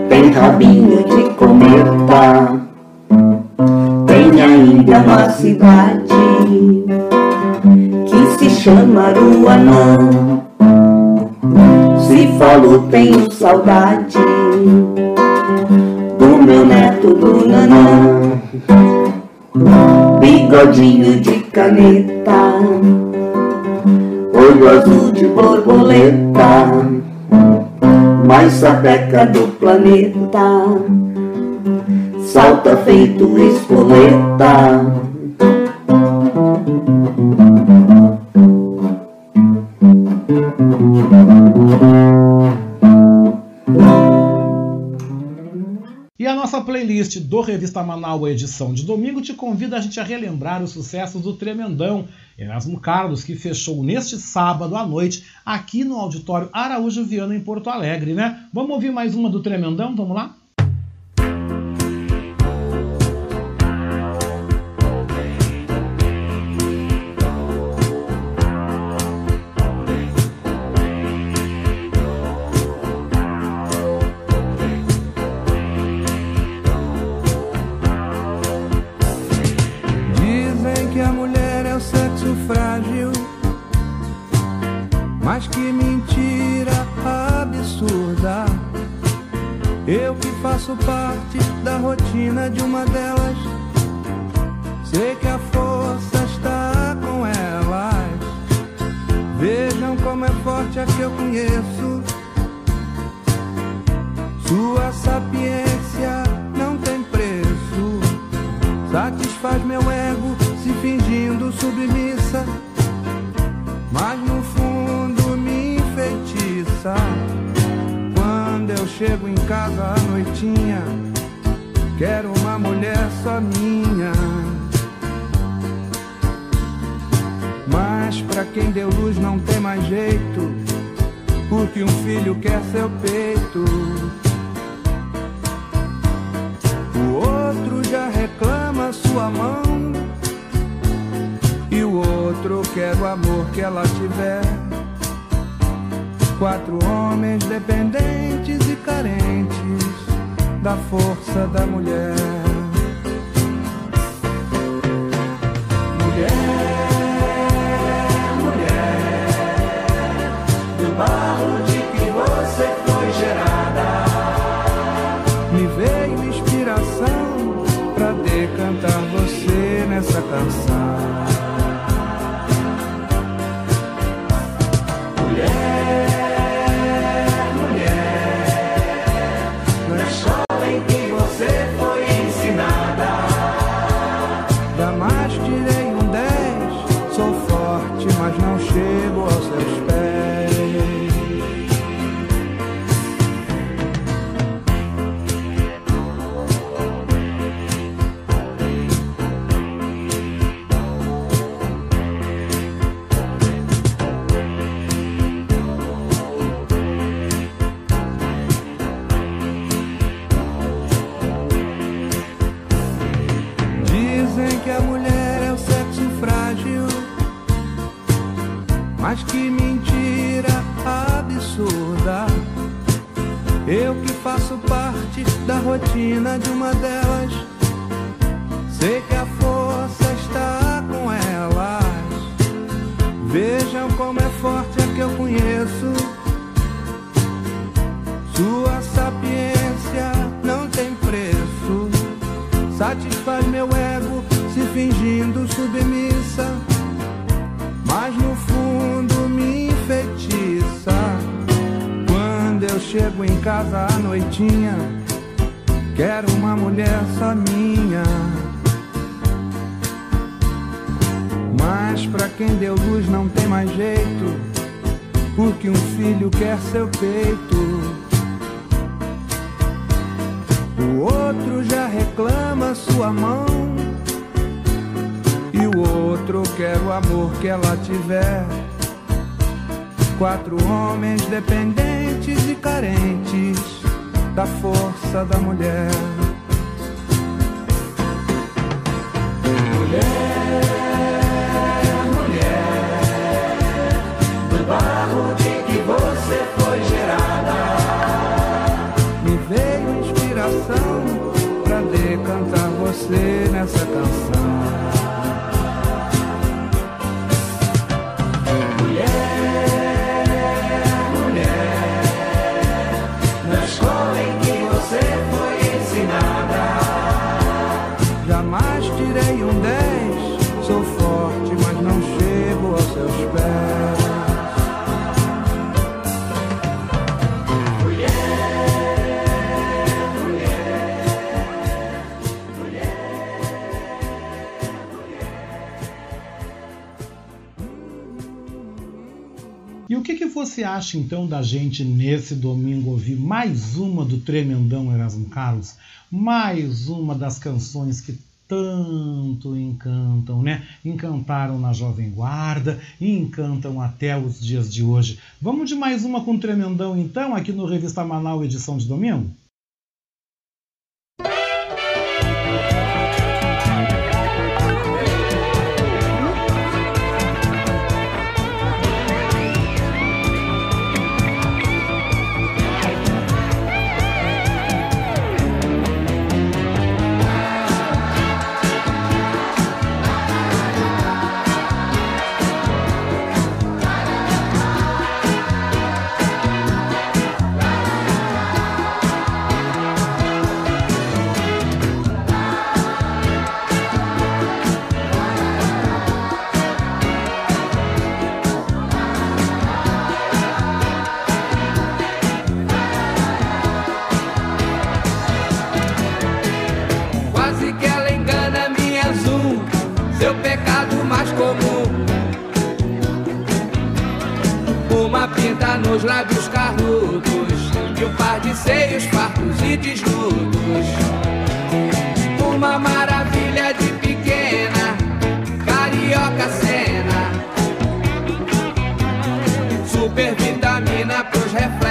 tem rabinho de cometa, tem ainda uma cidade que se chama Aruanã. Se falo, tenho saudade do meu neto do Nanã, bigodinho de caneta, olho azul de borboleta mais sapeca do planeta, salta feito espoleta. E a nossa playlist do Revista Manaus edição de domingo te convida a gente a relembrar os sucessos do Tremendão, Erasmo Carlos, que fechou neste sábado à noite aqui no Auditório Araújo Viana, em Porto Alegre, né? Vamos ouvir mais uma do Tremendão? Vamos lá? Rotina quem deu luz não tem mais jeito, porque um filho quer seu peito. O outro já reclama sua mão. E o outro quer o amor que ela tiver. Quatro homens dependentes e carentes da força da mulher. Você você acha então da gente nesse domingo ouvir mais uma do tremendão Erasmo Carlos? Mais uma das canções que tanto encantam, né? Encantaram na Jovem Guarda e encantam até os dias de hoje. Vamos de mais uma com o Tremendão então, aqui no Revista Manaus, edição de domingo? tinta nos lábios carnudos E um par de seios partos e desnudos. Uma maravilha de pequena Carioca cena. Super vitamina pros refrescos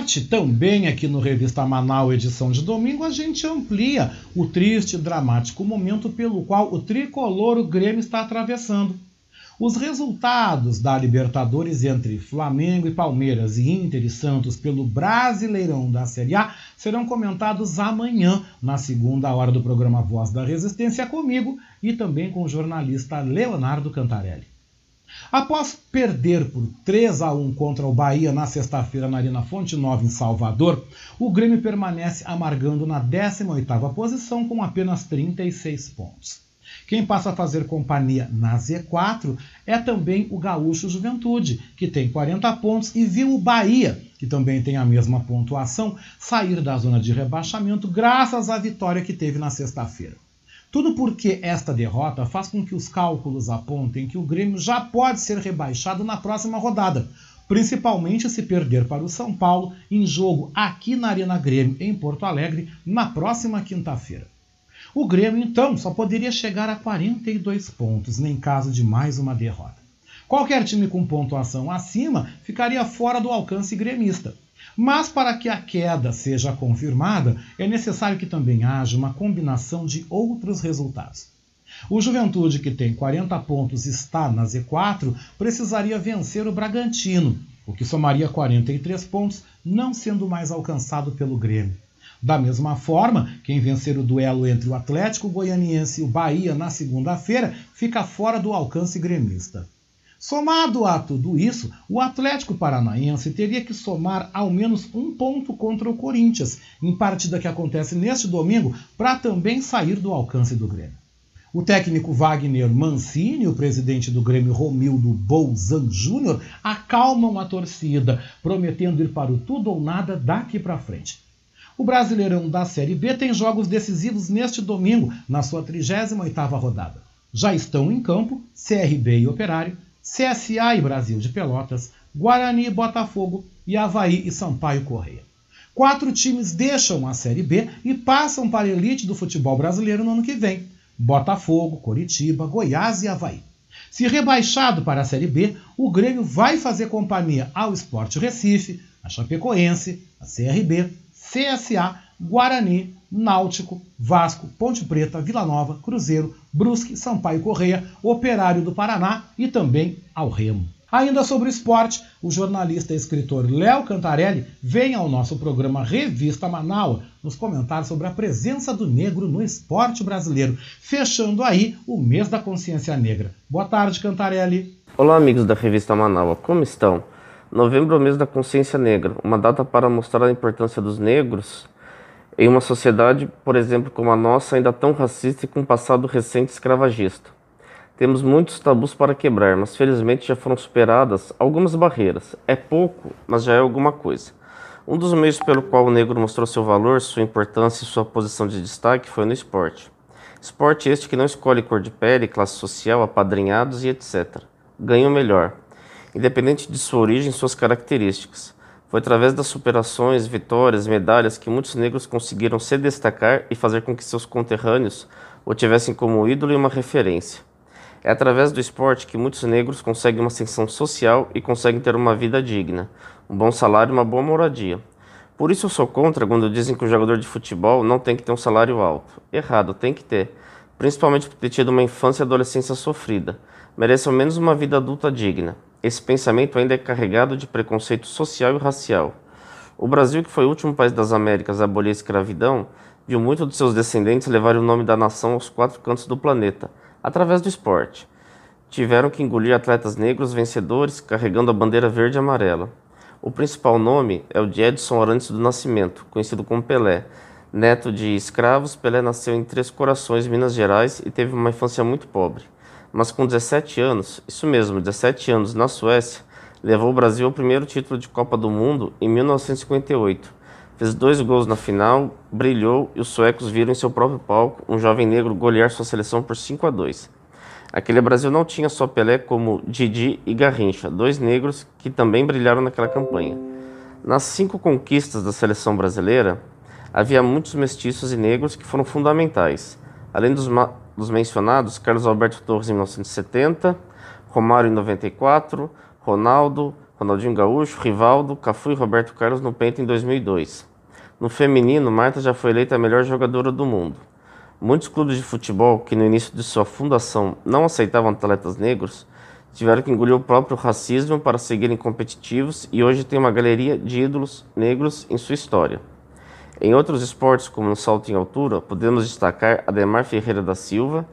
esporte, também aqui no Revista Manaus, edição de domingo, a gente amplia o triste e dramático momento pelo qual o tricolor o Grêmio está atravessando. Os resultados da Libertadores entre Flamengo e Palmeiras e Inter e Santos pelo Brasileirão da Série A serão comentados amanhã, na segunda hora do programa Voz da Resistência, comigo e também com o jornalista Leonardo Cantarelli. Após perder por 3 a 1 contra o Bahia na sexta-feira na Arena Fonte Nova em Salvador, o Grêmio permanece amargando na 18ª posição com apenas 36 pontos. Quem passa a fazer companhia na Z4 é também o Gaúcho Juventude, que tem 40 pontos e viu o Bahia, que também tem a mesma pontuação, sair da zona de rebaixamento graças à vitória que teve na sexta-feira. Tudo porque esta derrota faz com que os cálculos apontem que o Grêmio já pode ser rebaixado na próxima rodada, principalmente se perder para o São Paulo em jogo aqui na Arena Grêmio, em Porto Alegre, na próxima quinta-feira. O Grêmio, então, só poderia chegar a 42 pontos, nem caso de mais uma derrota. Qualquer time com pontuação acima ficaria fora do alcance gremista. Mas para que a queda seja confirmada, é necessário que também haja uma combinação de outros resultados. O Juventude, que tem 40 pontos e está na Z4, precisaria vencer o Bragantino, o que somaria 43 pontos, não sendo mais alcançado pelo Grêmio. Da mesma forma, quem vencer o duelo entre o Atlético Goianiense e o Bahia na segunda-feira fica fora do alcance gremista. Somado a tudo isso, o Atlético Paranaense teria que somar ao menos um ponto contra o Corinthians, em partida que acontece neste domingo, para também sair do alcance do Grêmio. O técnico Wagner Mancini e o presidente do Grêmio Romildo Bolzan Júnior acalmam a torcida, prometendo ir para o tudo ou nada daqui para frente. O Brasileirão da Série B tem jogos decisivos neste domingo, na sua 38ª rodada. Já estão em campo CRB e Operário, CSA e Brasil de Pelotas, Guarani e Botafogo e Havaí e Sampaio Correia. Quatro times deixam a Série B e passam para a elite do futebol brasileiro no ano que vem. Botafogo, Coritiba, Goiás e Havaí. Se rebaixado para a Série B, o Grêmio vai fazer companhia ao Sport Recife, a Chapecoense, a CRB, CSA, Guarani, Náutico, Vasco, Ponte Preta, Vila Nova, Cruzeiro, Brusque, Sampaio Correia, Operário do Paraná e também ao Remo. Ainda sobre o esporte, o jornalista e escritor Léo Cantarelli vem ao nosso programa Revista Manaus nos comentar sobre a presença do negro no esporte brasileiro, fechando aí o mês da consciência negra. Boa tarde, Cantarelli. Olá, amigos da Revista Manaus, como estão? Novembro é o mês da consciência negra, uma data para mostrar a importância dos negros em uma sociedade, por exemplo, como a nossa, ainda tão racista e com um passado recente escravagista. Temos muitos tabus para quebrar, mas felizmente já foram superadas algumas barreiras. É pouco, mas já é alguma coisa. Um dos meios pelo qual o negro mostrou seu valor, sua importância e sua posição de destaque foi no esporte. Esporte este que não escolhe cor de pele, classe social, apadrinhados e etc. Ganha o melhor, independente de sua origem e suas características. Foi através das superações, vitórias, medalhas que muitos negros conseguiram se destacar e fazer com que seus conterrâneos o tivessem como ídolo e uma referência. É através do esporte que muitos negros conseguem uma ascensão social e conseguem ter uma vida digna, um bom salário e uma boa moradia. Por isso eu sou contra quando dizem que o jogador de futebol não tem que ter um salário alto. Errado, tem que ter. Principalmente por ter tido uma infância e adolescência sofrida. Merece ao menos uma vida adulta digna. Esse pensamento ainda é carregado de preconceito social e racial. O Brasil, que foi o último país das Américas a abolir a escravidão, viu muitos de seus descendentes levarem o nome da nação aos quatro cantos do planeta, através do esporte. Tiveram que engolir atletas negros vencedores carregando a bandeira verde e amarela. O principal nome é o de Edson Arantes do Nascimento, conhecido como Pelé. Neto de escravos, Pelé nasceu em Três Corações, Minas Gerais, e teve uma infância muito pobre. Mas com 17 anos, isso mesmo, 17 anos, na Suécia, levou o Brasil ao primeiro título de Copa do Mundo em 1958. Fez dois gols na final, brilhou e os suecos viram em seu próprio palco um jovem negro golear sua seleção por 5 a 2. Aquele Brasil não tinha só Pelé como Didi e Garrincha, dois negros que também brilharam naquela campanha. Nas cinco conquistas da seleção brasileira, havia muitos mestiços e negros que foram fundamentais. Além dos, dos mencionados, Carlos Alberto Torres em 1970, Romário em 94, Ronaldo, Ronaldinho Gaúcho, Rivaldo, Cafu e Roberto Carlos no Penta em 2002. No feminino, Marta já foi eleita a melhor jogadora do mundo. Muitos clubes de futebol que no início de sua fundação não aceitavam atletas negros tiveram que engolir o próprio racismo para seguirem competitivos e hoje tem uma galeria de ídolos negros em sua história. Em outros esportes, como no salto em altura, podemos destacar Ademar Ferreira da Silva,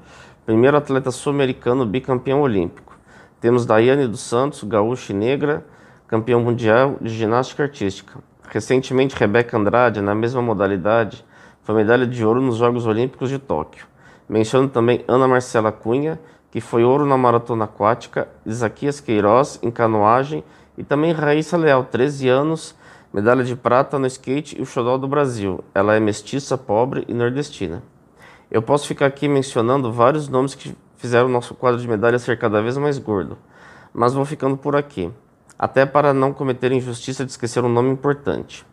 primeiro atleta sul-americano bicampeão olímpico. Temos Daiane dos Santos, gaúcha e negra, campeão mundial de ginástica artística. Recentemente, Rebeca Andrade, na mesma modalidade, foi medalha de ouro nos Jogos Olímpicos de Tóquio. Menciono também Ana Marcela Cunha, que foi ouro na maratona aquática, Isaquias Queiroz em canoagem e também Raíssa Leal, 13 anos, medalha de prata no skate e o xodó do Brasil. Ela é mestiça, pobre e nordestina. Eu posso ficar aqui mencionando vários nomes que fizeram o nosso quadro de medalhas ser cada vez mais gordo, mas vou ficando por aqui até para não cometer injustiça de esquecer um nome importante.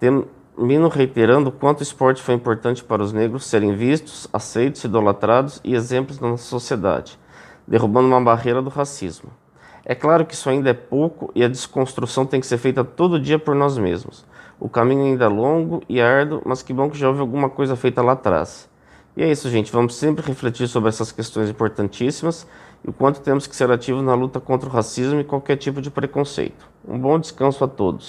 Termino reiterando quanto o esporte foi importante para os negros serem vistos, aceitos, idolatrados e exemplos na nossa sociedade, derrubando uma barreira do racismo. É claro que isso ainda é pouco e a desconstrução tem que ser feita todo dia por nós mesmos. O caminho ainda é longo e árduo, mas que bom que já houve alguma coisa feita lá atrás. E é isso, gente. Vamos sempre refletir sobre essas questões importantíssimas e o quanto temos que ser ativos na luta contra o racismo e qualquer tipo de preconceito. Um bom descanso a todos.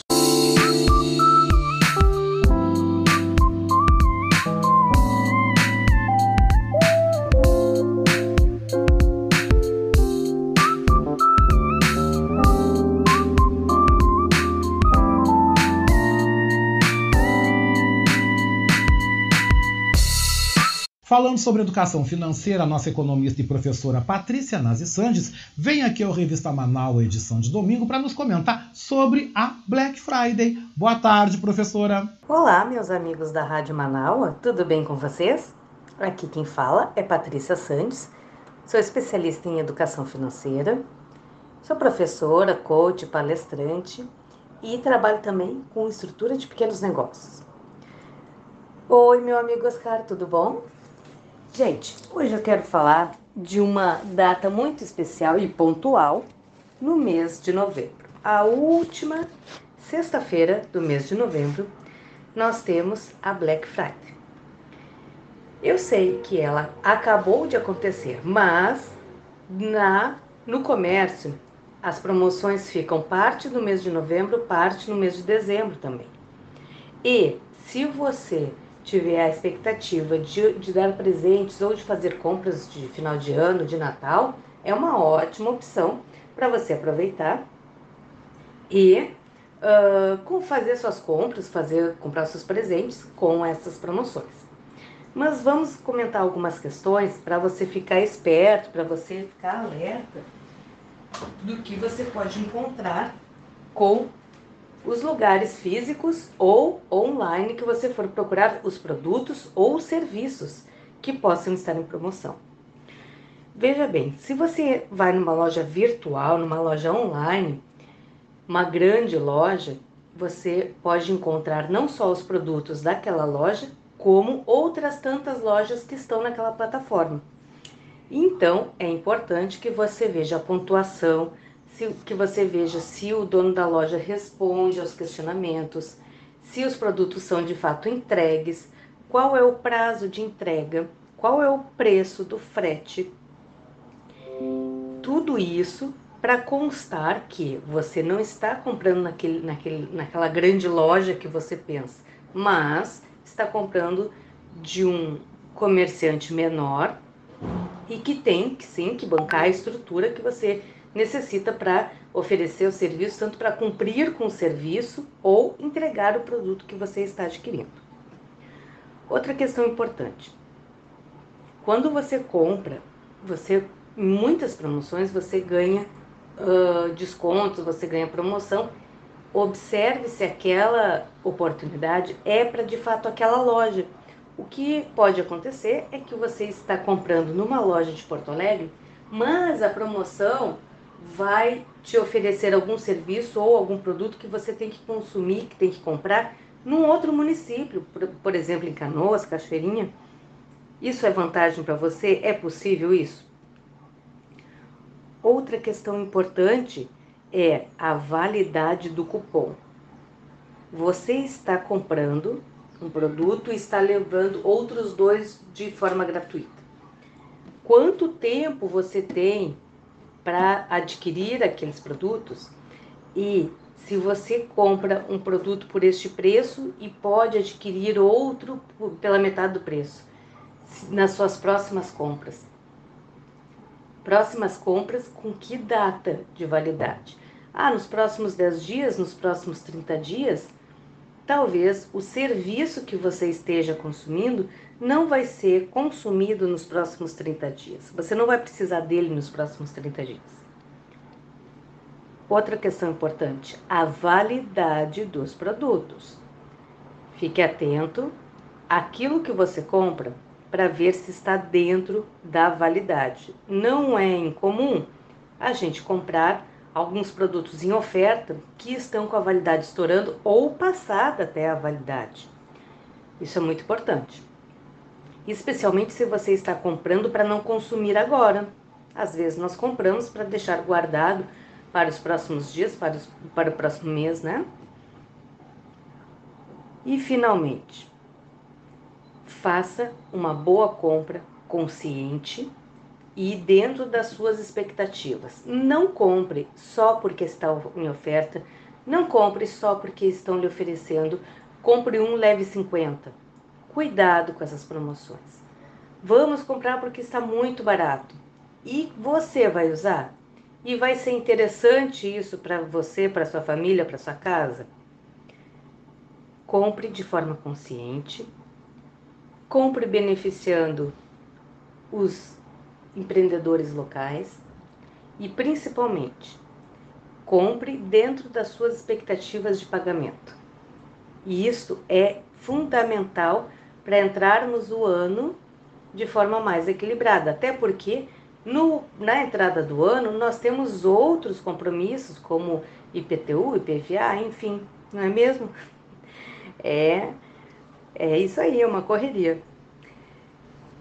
Falando sobre educação financeira, nossa economista e professora Patrícia Nazi Sandes vem aqui ao Revista Manaus, edição de domingo, para nos comentar sobre a Black Friday. Boa tarde, professora. Olá, meus amigos da Rádio Manaus, tudo bem com vocês? Aqui quem fala é Patrícia Sandes, sou especialista em educação financeira, sou professora, coach, palestrante e trabalho também com estrutura de pequenos negócios. Oi, meu amigo Oscar, tudo bom? Gente, hoje eu quero falar de uma data muito especial e pontual no mês de novembro. A última sexta-feira do mês de novembro, nós temos a Black Friday. Eu sei que ela acabou de acontecer, mas na no comércio as promoções ficam parte no mês de novembro, parte no mês de dezembro também. E se você tiver a expectativa de, de dar presentes ou de fazer compras de final de ano, de Natal, é uma ótima opção para você aproveitar e uh, fazer suas compras, fazer comprar seus presentes com essas promoções. Mas vamos comentar algumas questões para você ficar esperto, para você ficar alerta do que você pode encontrar com os lugares físicos ou online que você for procurar os produtos ou serviços que possam estar em promoção. Veja bem, se você vai numa loja virtual, numa loja online, uma grande loja, você pode encontrar não só os produtos daquela loja, como outras tantas lojas que estão naquela plataforma. Então, é importante que você veja a pontuação, se, que você veja se o dono da loja responde aos questionamentos, se os produtos são de fato entregues, qual é o prazo de entrega, qual é o preço do frete. Tudo isso para constar que você não está comprando naquele, naquele, naquela grande loja que você pensa, mas está comprando de um comerciante menor e que tem que sim que bancar a estrutura que você necessita para oferecer o serviço, tanto para cumprir com o serviço ou entregar o produto que você está adquirindo. Outra questão importante: quando você compra, você em muitas promoções você ganha uh, descontos, você ganha promoção. Observe se aquela oportunidade é para de fato aquela loja. O que pode acontecer é que você está comprando numa loja de Porto Alegre, mas a promoção vai te oferecer algum serviço ou algum produto que você tem que consumir, que tem que comprar num outro município, por, por exemplo, em Canoas, Cachoeirinha. Isso é vantagem para você? É possível isso? Outra questão importante é a validade do cupom. Você está comprando um produto e está levando outros dois de forma gratuita. Quanto tempo você tem para adquirir aqueles produtos? E se você compra um produto por este preço e pode adquirir outro pela metade do preço nas suas próximas compras. Próximas compras com que data de validade? Ah, nos próximos 10 dias, nos próximos 30 dias? Talvez o serviço que você esteja consumindo não vai ser consumido nos próximos 30 dias. Você não vai precisar dele nos próximos 30 dias. Outra questão importante: a validade dos produtos. Fique atento àquilo que você compra para ver se está dentro da validade. Não é incomum a gente comprar alguns produtos em oferta que estão com a validade estourando ou passada até a validade. Isso é muito importante. Especialmente se você está comprando para não consumir agora. Às vezes nós compramos para deixar guardado para os próximos dias, para, os, para o próximo mês, né? E finalmente, faça uma boa compra consciente e dentro das suas expectativas. Não compre só porque está em oferta, não compre só porque estão lhe oferecendo. Compre um, leve 50. Cuidado com essas promoções. Vamos comprar porque está muito barato. E você vai usar? E vai ser interessante isso para você, para sua família, para sua casa? Compre de forma consciente, compre beneficiando os empreendedores locais e, principalmente, compre dentro das suas expectativas de pagamento. E isso é fundamental para entrarmos o ano de forma mais equilibrada, até porque no, na entrada do ano nós temos outros compromissos como IPTU, IPVA, enfim, não é mesmo? É é isso aí, é uma correria.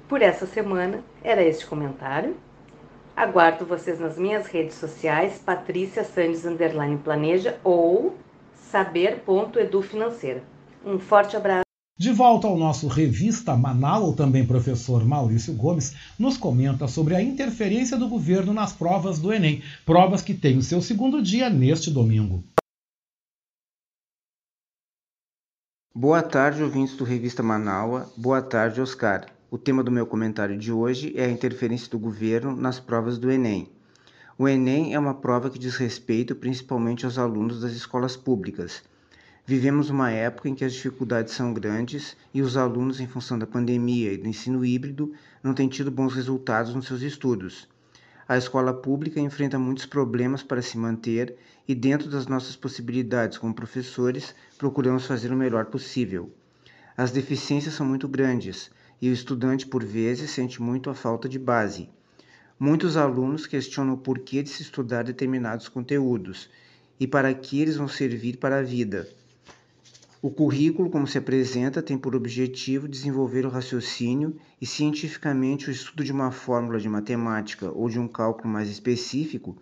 Por essa semana era este comentário. Aguardo vocês nas minhas redes sociais, Patrícia Sandes Planeja ou saber.edu Financeira. Um forte abraço. De volta ao nosso revista Manaus, também professor Maurício Gomes nos comenta sobre a interferência do governo nas provas do Enem, provas que têm o seu segundo dia neste domingo. Boa tarde, ouvintes do Revista Manaua. Boa tarde, Oscar. O tema do meu comentário de hoje é a interferência do governo nas provas do Enem. O Enem é uma prova que diz respeito principalmente aos alunos das escolas públicas. Vivemos uma época em que as dificuldades são grandes e os alunos, em função da pandemia e do ensino híbrido, não têm tido bons resultados nos seus estudos. A escola pública enfrenta muitos problemas para se manter e, dentro das nossas possibilidades como professores, procuramos fazer o melhor possível. As deficiências são muito grandes e o estudante, por vezes, sente muito a falta de base. Muitos alunos questionam o porquê de se estudar determinados conteúdos e para que eles vão servir para a vida. O currículo, como se apresenta, tem por objetivo desenvolver o raciocínio e, cientificamente, o estudo de uma fórmula de matemática ou de um cálculo mais específico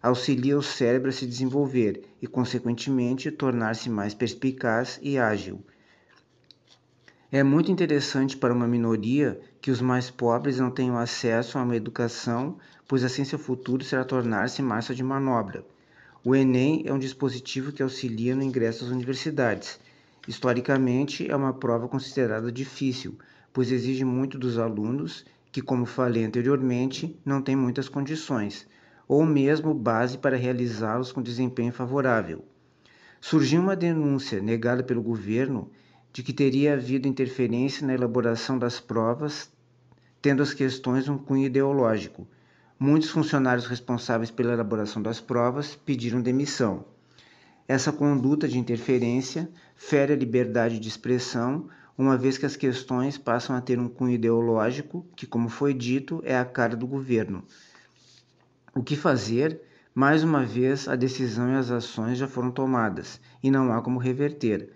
auxilia o cérebro a se desenvolver e, consequentemente, tornar-se mais perspicaz e ágil. É muito interessante para uma minoria que os mais pobres não tenham acesso a uma educação, pois a ciência futuro será tornar-se massa de manobra. O Enem é um dispositivo que auxilia no ingresso às universidades Historicamente, é uma prova considerada difícil, pois exige muito dos alunos que, como falei anteriormente, não têm muitas condições, ou mesmo base para realizá-los com desempenho favorável. Surgiu uma denúncia negada pelo governo de que teria havido interferência na elaboração das provas, tendo as questões um cunho ideológico. Muitos funcionários responsáveis pela elaboração das provas pediram demissão. Essa conduta de interferência fere a liberdade de expressão, uma vez que as questões passam a ter um cunho ideológico, que, como foi dito, é a cara do governo. O que fazer? Mais uma vez, a decisão e as ações já foram tomadas e não há como reverter.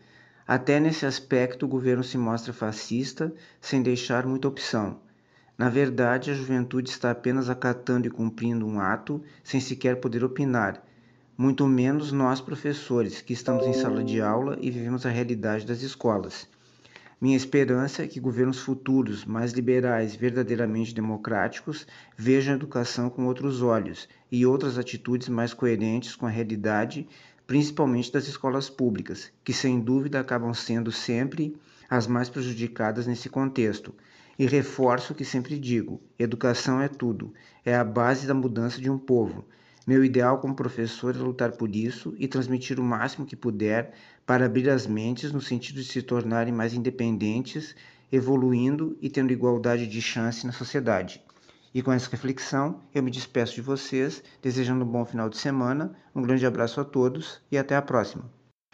Até nesse aspecto, o governo se mostra fascista, sem deixar muita opção. Na verdade, a juventude está apenas acatando e cumprindo um ato, sem sequer poder opinar muito menos nós professores, que estamos em sala de aula e vivemos a realidade das escolas. Minha esperança é que governos futuros, mais liberais, verdadeiramente democráticos, vejam a educação com outros olhos e outras atitudes mais coerentes com a realidade, principalmente das escolas públicas, que sem dúvida acabam sendo sempre as mais prejudicadas nesse contexto. E reforço o que sempre digo: educação é tudo, é a base da mudança de um povo. Meu ideal como professor é lutar por isso e transmitir o máximo que puder para abrir as mentes no sentido de se tornarem mais independentes, evoluindo e tendo igualdade de chance na sociedade. E com essa reflexão, eu me despeço de vocês, desejando um bom final de semana, um grande abraço a todos e até a próxima.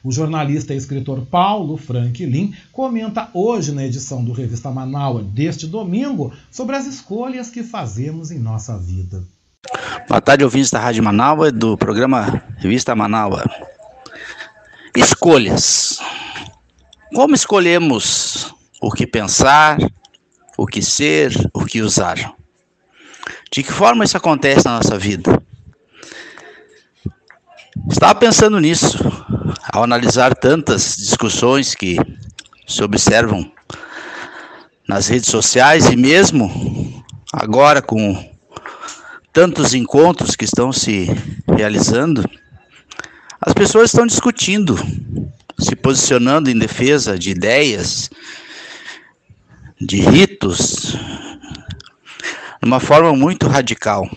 O jornalista e escritor Paulo Franklin comenta hoje na edição do Revista Manaua deste domingo sobre as escolhas que fazemos em nossa vida. Boa tarde, ouvintes da Rádio Manaua, do programa Revista Manaua. Escolhas. Como escolhemos o que pensar, o que ser, o que usar? De que forma isso acontece na nossa vida? Estava pensando nisso ao analisar tantas discussões que se observam nas redes sociais e mesmo agora com tantos encontros que estão se realizando, as pessoas estão discutindo, se posicionando em defesa de ideias, de ritos, de uma forma muito radical.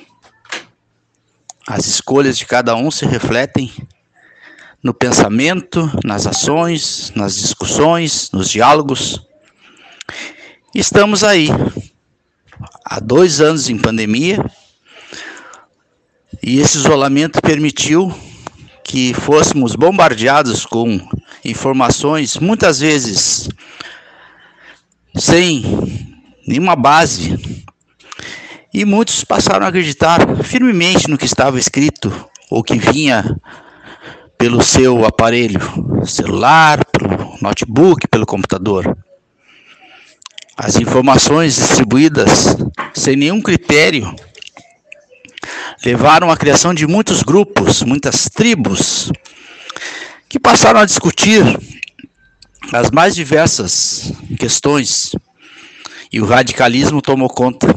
As escolhas de cada um se refletem no pensamento, nas ações, nas discussões, nos diálogos. Estamos aí, há dois anos em pandemia, e esse isolamento permitiu que fôssemos bombardeados com informações, muitas vezes sem nenhuma base. E muitos passaram a acreditar firmemente no que estava escrito ou que vinha pelo seu aparelho celular, pelo notebook, pelo computador. As informações distribuídas sem nenhum critério levaram à criação de muitos grupos, muitas tribos, que passaram a discutir as mais diversas questões e o radicalismo tomou conta.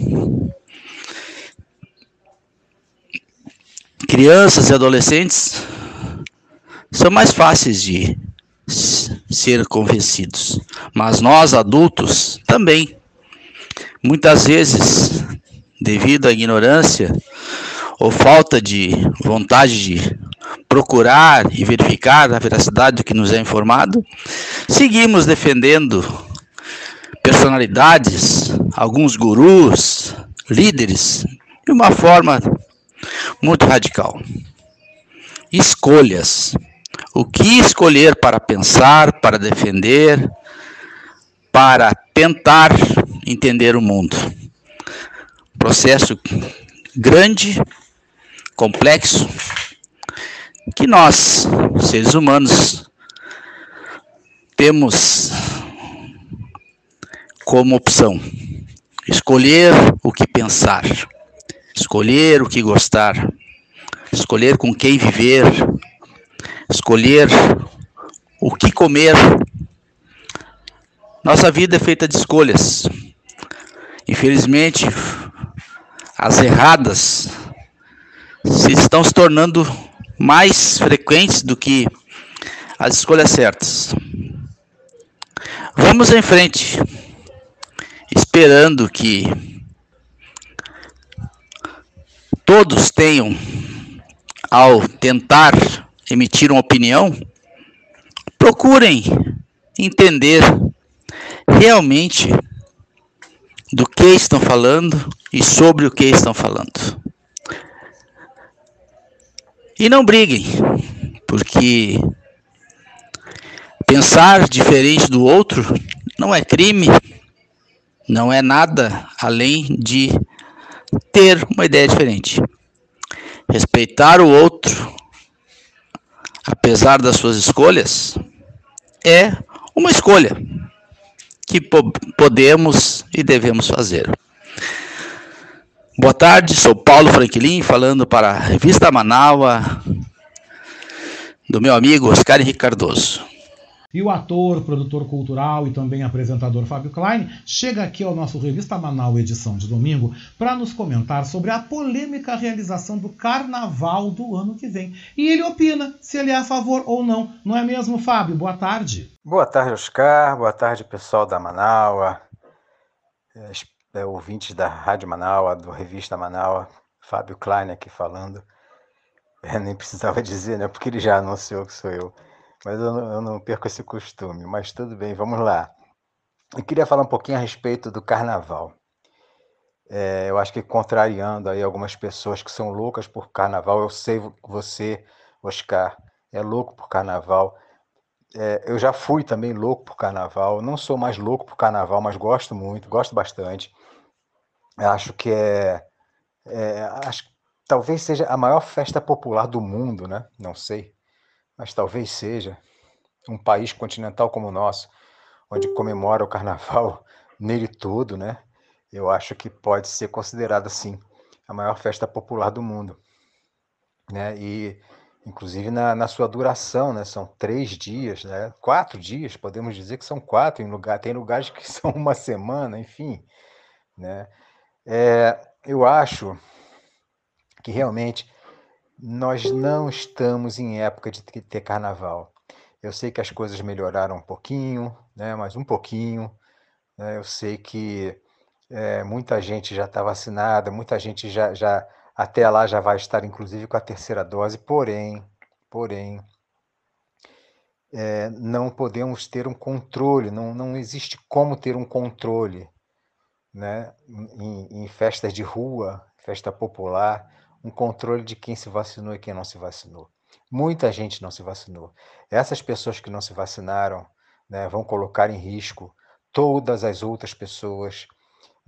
Crianças e adolescentes são mais fáceis de ser convencidos, mas nós adultos também. Muitas vezes, devido à ignorância ou falta de vontade de procurar e verificar a veracidade do que nos é informado, seguimos defendendo personalidades, alguns gurus, líderes, de uma forma muito radical. Escolhas. O que escolher para pensar, para defender, para tentar entender o mundo. Processo grande, complexo, que nós, seres humanos, temos como opção escolher o que pensar, escolher o que gostar, escolher com quem viver, escolher o que comer. Nossa vida é feita de escolhas. Infelizmente, as erradas se estão se tornando mais frequentes do que as escolhas certas. Vamos em frente, esperando que todos tenham, ao tentar emitir uma opinião, procurem entender realmente do que estão falando e sobre o que estão falando. E não briguem, porque pensar diferente do outro não é crime, não é nada além de ter uma ideia diferente. Respeitar o outro, apesar das suas escolhas, é uma escolha que po podemos e devemos fazer. Boa tarde, sou Paulo Franklin, falando para a revista Manaua, do meu amigo Oscar Henrique Cardoso. E o ator, produtor cultural e também apresentador Fábio Klein chega aqui ao nosso Revista Manaus edição de domingo para nos comentar sobre a polêmica realização do Carnaval do ano que vem. E ele opina se ele é a favor ou não. Não é mesmo, Fábio? Boa tarde. Boa tarde, Oscar. Boa tarde, pessoal da Manaus, é, é, ouvintes da Rádio Manaus, do Revista Manaus. Fábio Klein aqui falando. Eu nem precisava dizer, né? Porque ele já anunciou que sou eu mas eu não, eu não perco esse costume. Mas tudo bem, vamos lá. Eu queria falar um pouquinho a respeito do carnaval. É, eu acho que contrariando aí algumas pessoas que são loucas por carnaval, eu sei que você, Oscar, é louco por carnaval. É, eu já fui também louco por carnaval. Não sou mais louco por carnaval, mas gosto muito, gosto bastante. Acho que é, é acho, talvez seja a maior festa popular do mundo, né? Não sei mas talvez seja um país continental como o nosso, onde comemora o carnaval nele todo, né? Eu acho que pode ser considerado assim a maior festa popular do mundo, né? E inclusive na, na sua duração, né? São três dias, né? Quatro dias, podemos dizer que são quatro em lugar, tem lugares que são uma semana, enfim, né? É, eu acho que realmente nós não estamos em época de ter carnaval. Eu sei que as coisas melhoraram um pouquinho, né, mas um pouquinho. Né, eu sei que é, muita gente já está vacinada, muita gente já, já até lá já vai estar, inclusive, com a terceira dose. Porém, porém, é, não podemos ter um controle, não, não existe como ter um controle né, em, em festas de rua, festa popular um controle de quem se vacinou e quem não se vacinou. Muita gente não se vacinou. Essas pessoas que não se vacinaram né, vão colocar em risco todas as outras pessoas.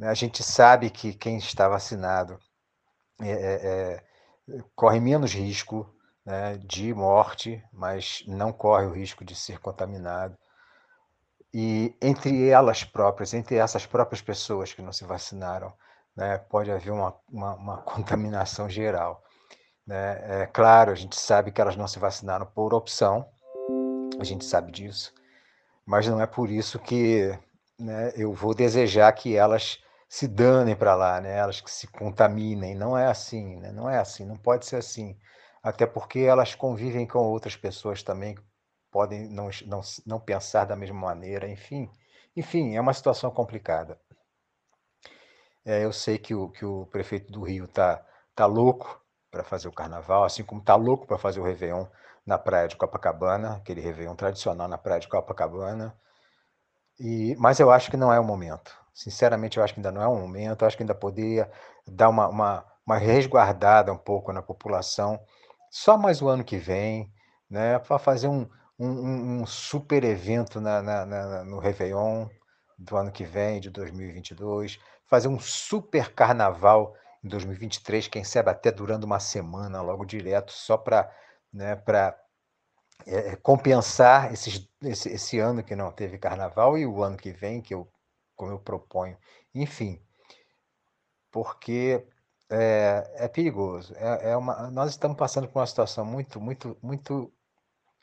A gente sabe que quem está vacinado é, é, é, corre menos risco né, de morte, mas não corre o risco de ser contaminado. E entre elas próprias, entre essas próprias pessoas que não se vacinaram, né, pode haver uma, uma, uma contaminação geral. Né? É claro, a gente sabe que elas não se vacinaram por opção, a gente sabe disso, mas não é por isso que né, eu vou desejar que elas se danem para lá, né? Elas que se contaminem. Não é assim, né? Não é assim, não pode ser assim. Até porque elas convivem com outras pessoas também podem não, não, não pensar da mesma maneira, enfim. Enfim, é uma situação complicada. É, eu sei que o, que o prefeito do Rio tá, tá louco para fazer o carnaval, assim como tá louco para fazer o Réveillon na praia de Copacabana, aquele Réveillon tradicional na praia de Copacabana. E, mas eu acho que não é o momento. Sinceramente, eu acho que ainda não é o momento. Eu acho que ainda poderia dar uma, uma, uma resguardada um pouco na população, só mais o ano que vem, né, para fazer um, um, um, super evento na, na, na, no Réveillon do ano que vem, de 2022, fazer um super carnaval em 2023, quem sabe até durando uma semana, logo direto, só para né, para é, compensar esses, esse, esse ano que não teve carnaval e o ano que vem, que eu, como eu proponho. Enfim, porque é, é perigoso. É, é, uma, nós estamos passando por uma situação muito, muito, muito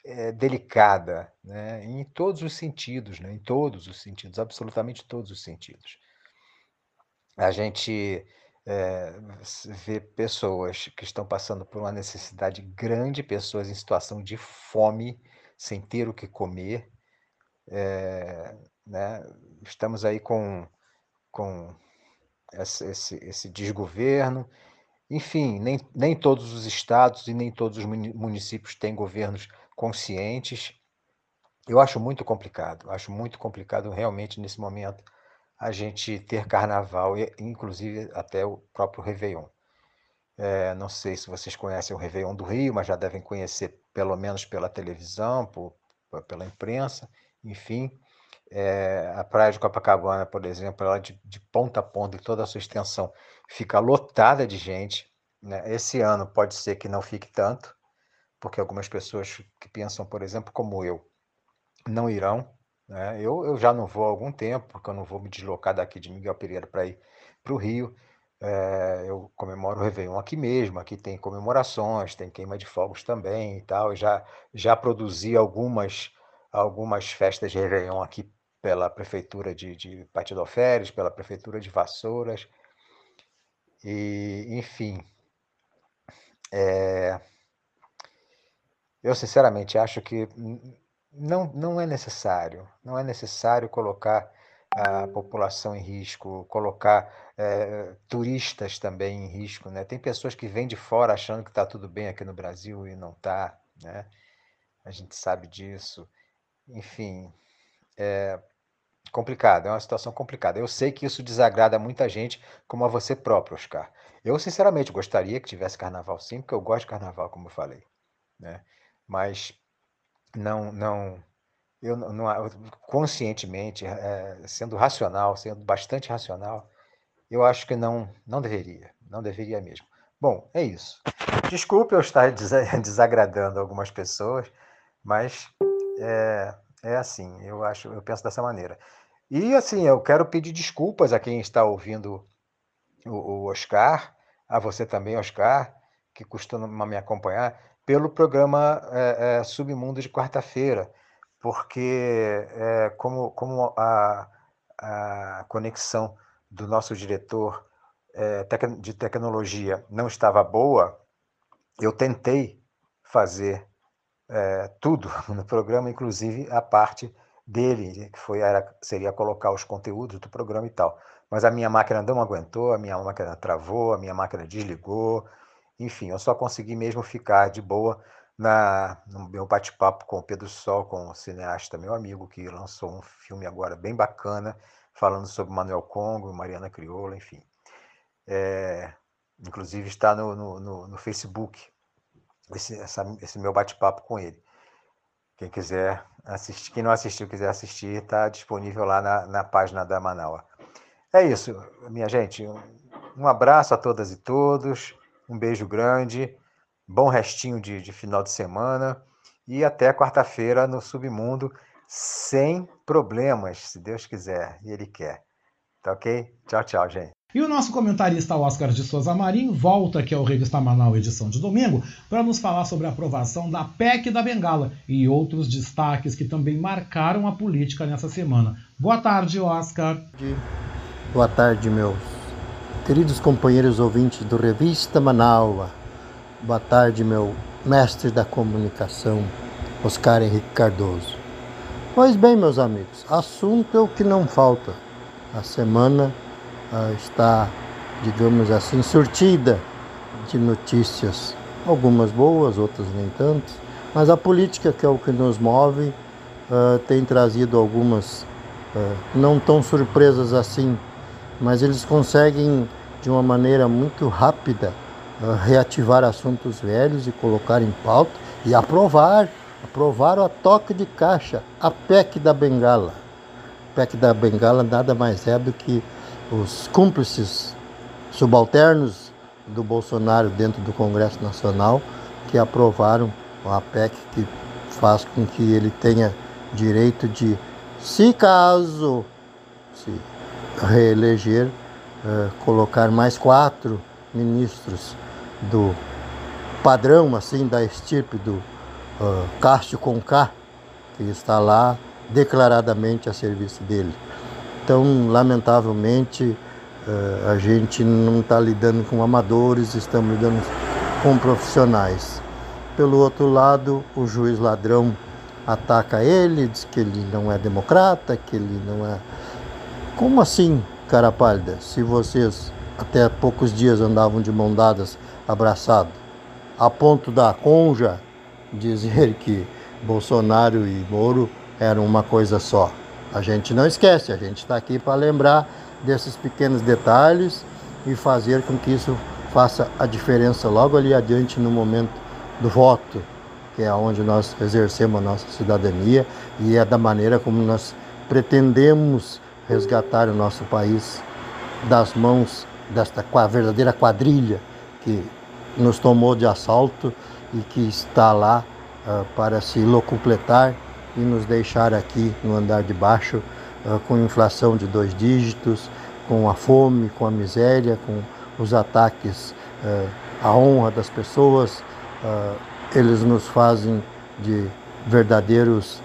é, delicada, né? em todos os sentidos, né? em todos os sentidos, absolutamente todos os sentidos. A gente é, ver pessoas que estão passando por uma necessidade grande, pessoas em situação de fome, sem ter o que comer. É, né? Estamos aí com, com esse, esse, esse desgoverno. Enfim, nem, nem todos os estados e nem todos os municípios têm governos conscientes. Eu acho muito complicado, acho muito complicado realmente nesse momento a gente ter carnaval, inclusive até o próprio Réveillon. É, não sei se vocês conhecem o Réveillon do Rio, mas já devem conhecer pelo menos pela televisão, por, pela imprensa, enfim. É, a praia de Copacabana, por exemplo, ela de, de ponta a ponta, em toda a sua extensão, fica lotada de gente. Né? Esse ano pode ser que não fique tanto, porque algumas pessoas que pensam, por exemplo, como eu, não irão, né? Eu, eu já não vou há algum tempo, porque eu não vou me deslocar daqui de Miguel Pereira para ir para o Rio. É, eu comemoro o Réveillon aqui mesmo, aqui tem comemorações, tem queima de fogos também e tal. Eu já, já produzi algumas, algumas festas de Réveillon aqui pela Prefeitura de, de Patidoféres, pela Prefeitura de Vassouras. E, enfim, é, eu sinceramente acho que não, não é necessário, não é necessário colocar a população em risco, colocar é, turistas também em risco, né? Tem pessoas que vêm de fora achando que está tudo bem aqui no Brasil e não está, né? A gente sabe disso. Enfim, é complicado, é uma situação complicada. Eu sei que isso desagrada muita gente, como a você próprio, Oscar. Eu, sinceramente, gostaria que tivesse carnaval sim, porque eu gosto de carnaval, como eu falei, né? Mas não, não, eu não, conscientemente, é, sendo racional, sendo bastante racional, eu acho que não, não deveria, não deveria mesmo. Bom, é isso. Desculpe eu estar desagradando algumas pessoas, mas é, é assim, eu acho, eu penso dessa maneira. E assim, eu quero pedir desculpas a quem está ouvindo o, o Oscar, a você também, Oscar, que costuma me acompanhar pelo programa é, é, Submundo de quarta-feira, porque é, como, como a, a conexão do nosso diretor de tecnologia não estava boa, eu tentei fazer tudo no programa, inclusive a parte dele, que foi, era, seria colocar os conteúdos do programa e tal. Mas a minha máquina não aguentou, a minha máquina travou, a minha máquina desligou, enfim, eu só consegui mesmo ficar de boa na, no meu bate-papo com o Pedro Sol, com o cineasta, meu amigo, que lançou um filme agora bem bacana, falando sobre Manuel Congo, Mariana Crioula, enfim. É, inclusive está no, no, no, no Facebook, esse, essa, esse meu bate-papo com ele. Quem quiser assistir, quem não assistiu, quiser assistir, está disponível lá na, na página da Manaus. É isso, minha gente. Um abraço a todas e todos. Um beijo grande, bom restinho de, de final de semana e até quarta-feira no Submundo, sem problemas, se Deus quiser e Ele quer. Tá ok? Tchau, tchau, gente. E o nosso comentarista Oscar de Souza Marinho volta aqui ao Revista Manaus edição de domingo para nos falar sobre a aprovação da PEC da Bengala e outros destaques que também marcaram a política nessa semana. Boa tarde, Oscar. Boa tarde, meus queridos companheiros ouvintes do Revista Manaus. Boa tarde, meu mestre da comunicação, Oscar Henrique Cardoso. Pois bem, meus amigos, assunto é o que não falta. A semana ah, está, digamos assim, surtida de notícias, algumas boas, outras nem tanto, mas a política, que é o que nos move, ah, tem trazido algumas ah, não tão surpresas assim, mas eles conseguem, de uma maneira muito rápida, reativar assuntos velhos e colocar em pauta e aprovar, aprovaram a toque de caixa, a PEC da Bengala. A PEC da Bengala nada mais é do que os cúmplices subalternos do Bolsonaro dentro do Congresso Nacional que aprovaram a PEC que faz com que ele tenha direito de, se caso se reeleger, eh, colocar mais quatro ministros do padrão assim da estirpe do uh, Cássio Conká, que está lá declaradamente a serviço dele. Então, lamentavelmente, uh, a gente não está lidando com amadores, estamos lidando com profissionais. Pelo outro lado, o juiz ladrão ataca ele, diz que ele não é democrata, que ele não é. Como assim, cara pálida? Se vocês até poucos dias andavam de mão dadas, abraçado, a ponto da conja dizer que Bolsonaro e Moro eram uma coisa só. A gente não esquece, a gente está aqui para lembrar desses pequenos detalhes e fazer com que isso faça a diferença logo ali adiante no momento do voto, que é onde nós exercemos a nossa cidadania e é da maneira como nós pretendemos resgatar o nosso país das mãos desta verdadeira quadrilha que nos tomou de assalto e que está lá uh, para se locupletar e nos deixar aqui no andar de baixo uh, com inflação de dois dígitos, com a fome, com a miséria, com os ataques uh, à honra das pessoas. eles nos fazem de verdadeiros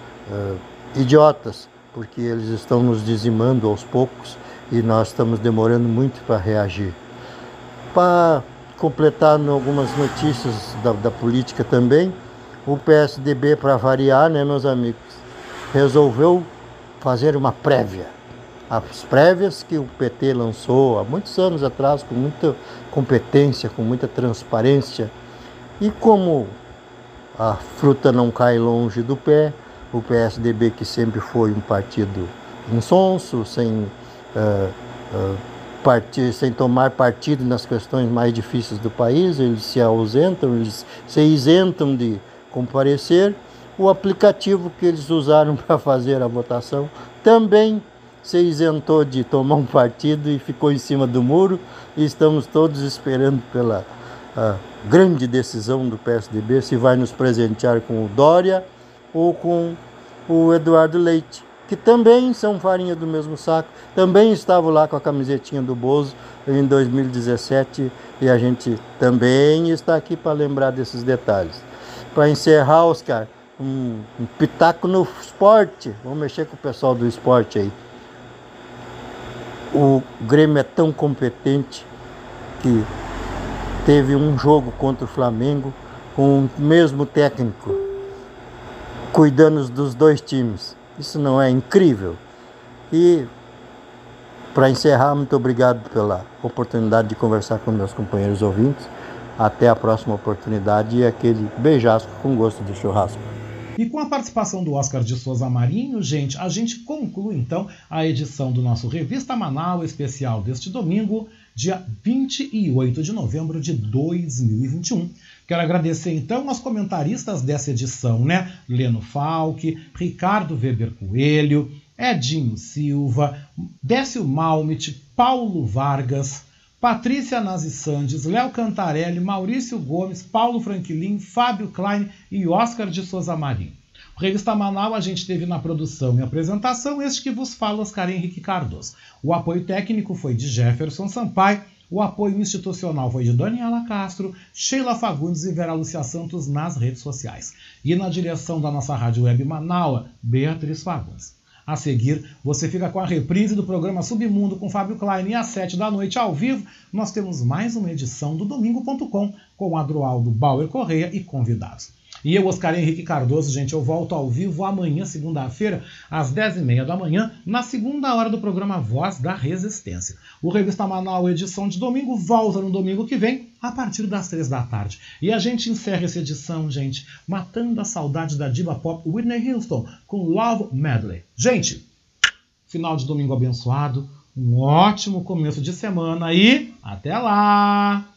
idiotas, porque eles estão nos dizimando aos poucos e nós estamos demorando muito para reagir. Para completar algumas notícias da, da política também, o PSDB, para variar, né, meus amigos, resolveu fazer uma prévia. As prévias que o PT lançou há muitos anos atrás, com muita competência, com muita transparência. E como a fruta não cai longe do pé, o PSDB, que sempre foi um partido insonso, sem, uh, uh, partir, sem tomar partido nas questões mais difíceis do país, eles se ausentam, eles se isentam de comparecer. O aplicativo que eles usaram para fazer a votação também se isentou de tomar um partido e ficou em cima do muro. E estamos todos esperando pela grande decisão do PSDB se vai nos presentear com o Dória ou com o Eduardo Leite, que também são farinha do mesmo saco, também estavam lá com a camisetinha do Bozo em 2017 e a gente também está aqui para lembrar desses detalhes para encerrar, Oscar, um, um pitaco no esporte. Vamos mexer com o pessoal do esporte aí. O Grêmio é tão competente que teve um jogo contra o Flamengo com o mesmo técnico, cuidando dos dois times. Isso não é incrível? E para encerrar, muito obrigado pela oportunidade de conversar com meus companheiros ouvintes. Até a próxima oportunidade e aquele beijasco com gosto de churrasco. E com a participação do Oscar de Souza Marinho, gente, a gente conclui então a edição do nosso Revista Manaus especial deste domingo, dia 28 de novembro de 2021. Quero agradecer então aos comentaristas dessa edição, né? Leno Falck, Ricardo Weber Coelho, Edinho Silva, Décio Malmit, Paulo Vargas, Patrícia Nazi Sandes, Léo Cantarelli, Maurício Gomes, Paulo Franquilin, Fábio Klein e Oscar de Souza Marinho. O Revista Manaus a gente teve na produção e apresentação este que vos fala, Oscar Henrique Cardoso. O apoio técnico foi de Jefferson Sampaio, o apoio institucional foi de Daniela Castro, Sheila Fagundes e Vera Lúcia Santos nas redes sociais. E na direção da nossa rádio web Manaua, Beatriz Fagundes. A seguir, você fica com a reprise do programa Submundo com Fábio Klein e às 7 da noite ao vivo, nós temos mais uma edição do Domingo.com com Adroaldo Bauer Correia e convidados. E eu, Oscar Henrique Cardoso, gente, eu volto ao vivo amanhã, segunda-feira, às 10h30 da manhã, na segunda hora do programa Voz da Resistência. O Revista Manaus, edição de domingo, volta no domingo que vem, a partir das 3 da tarde. E a gente encerra essa edição, gente, matando a saudade da diva pop Whitney Houston com Love Medley. Gente, final de domingo abençoado, um ótimo começo de semana e até lá!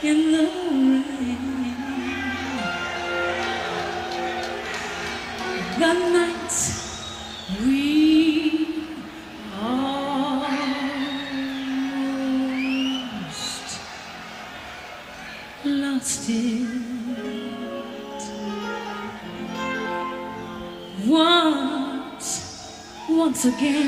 In the rain. The night we almost lost it. Once, once again.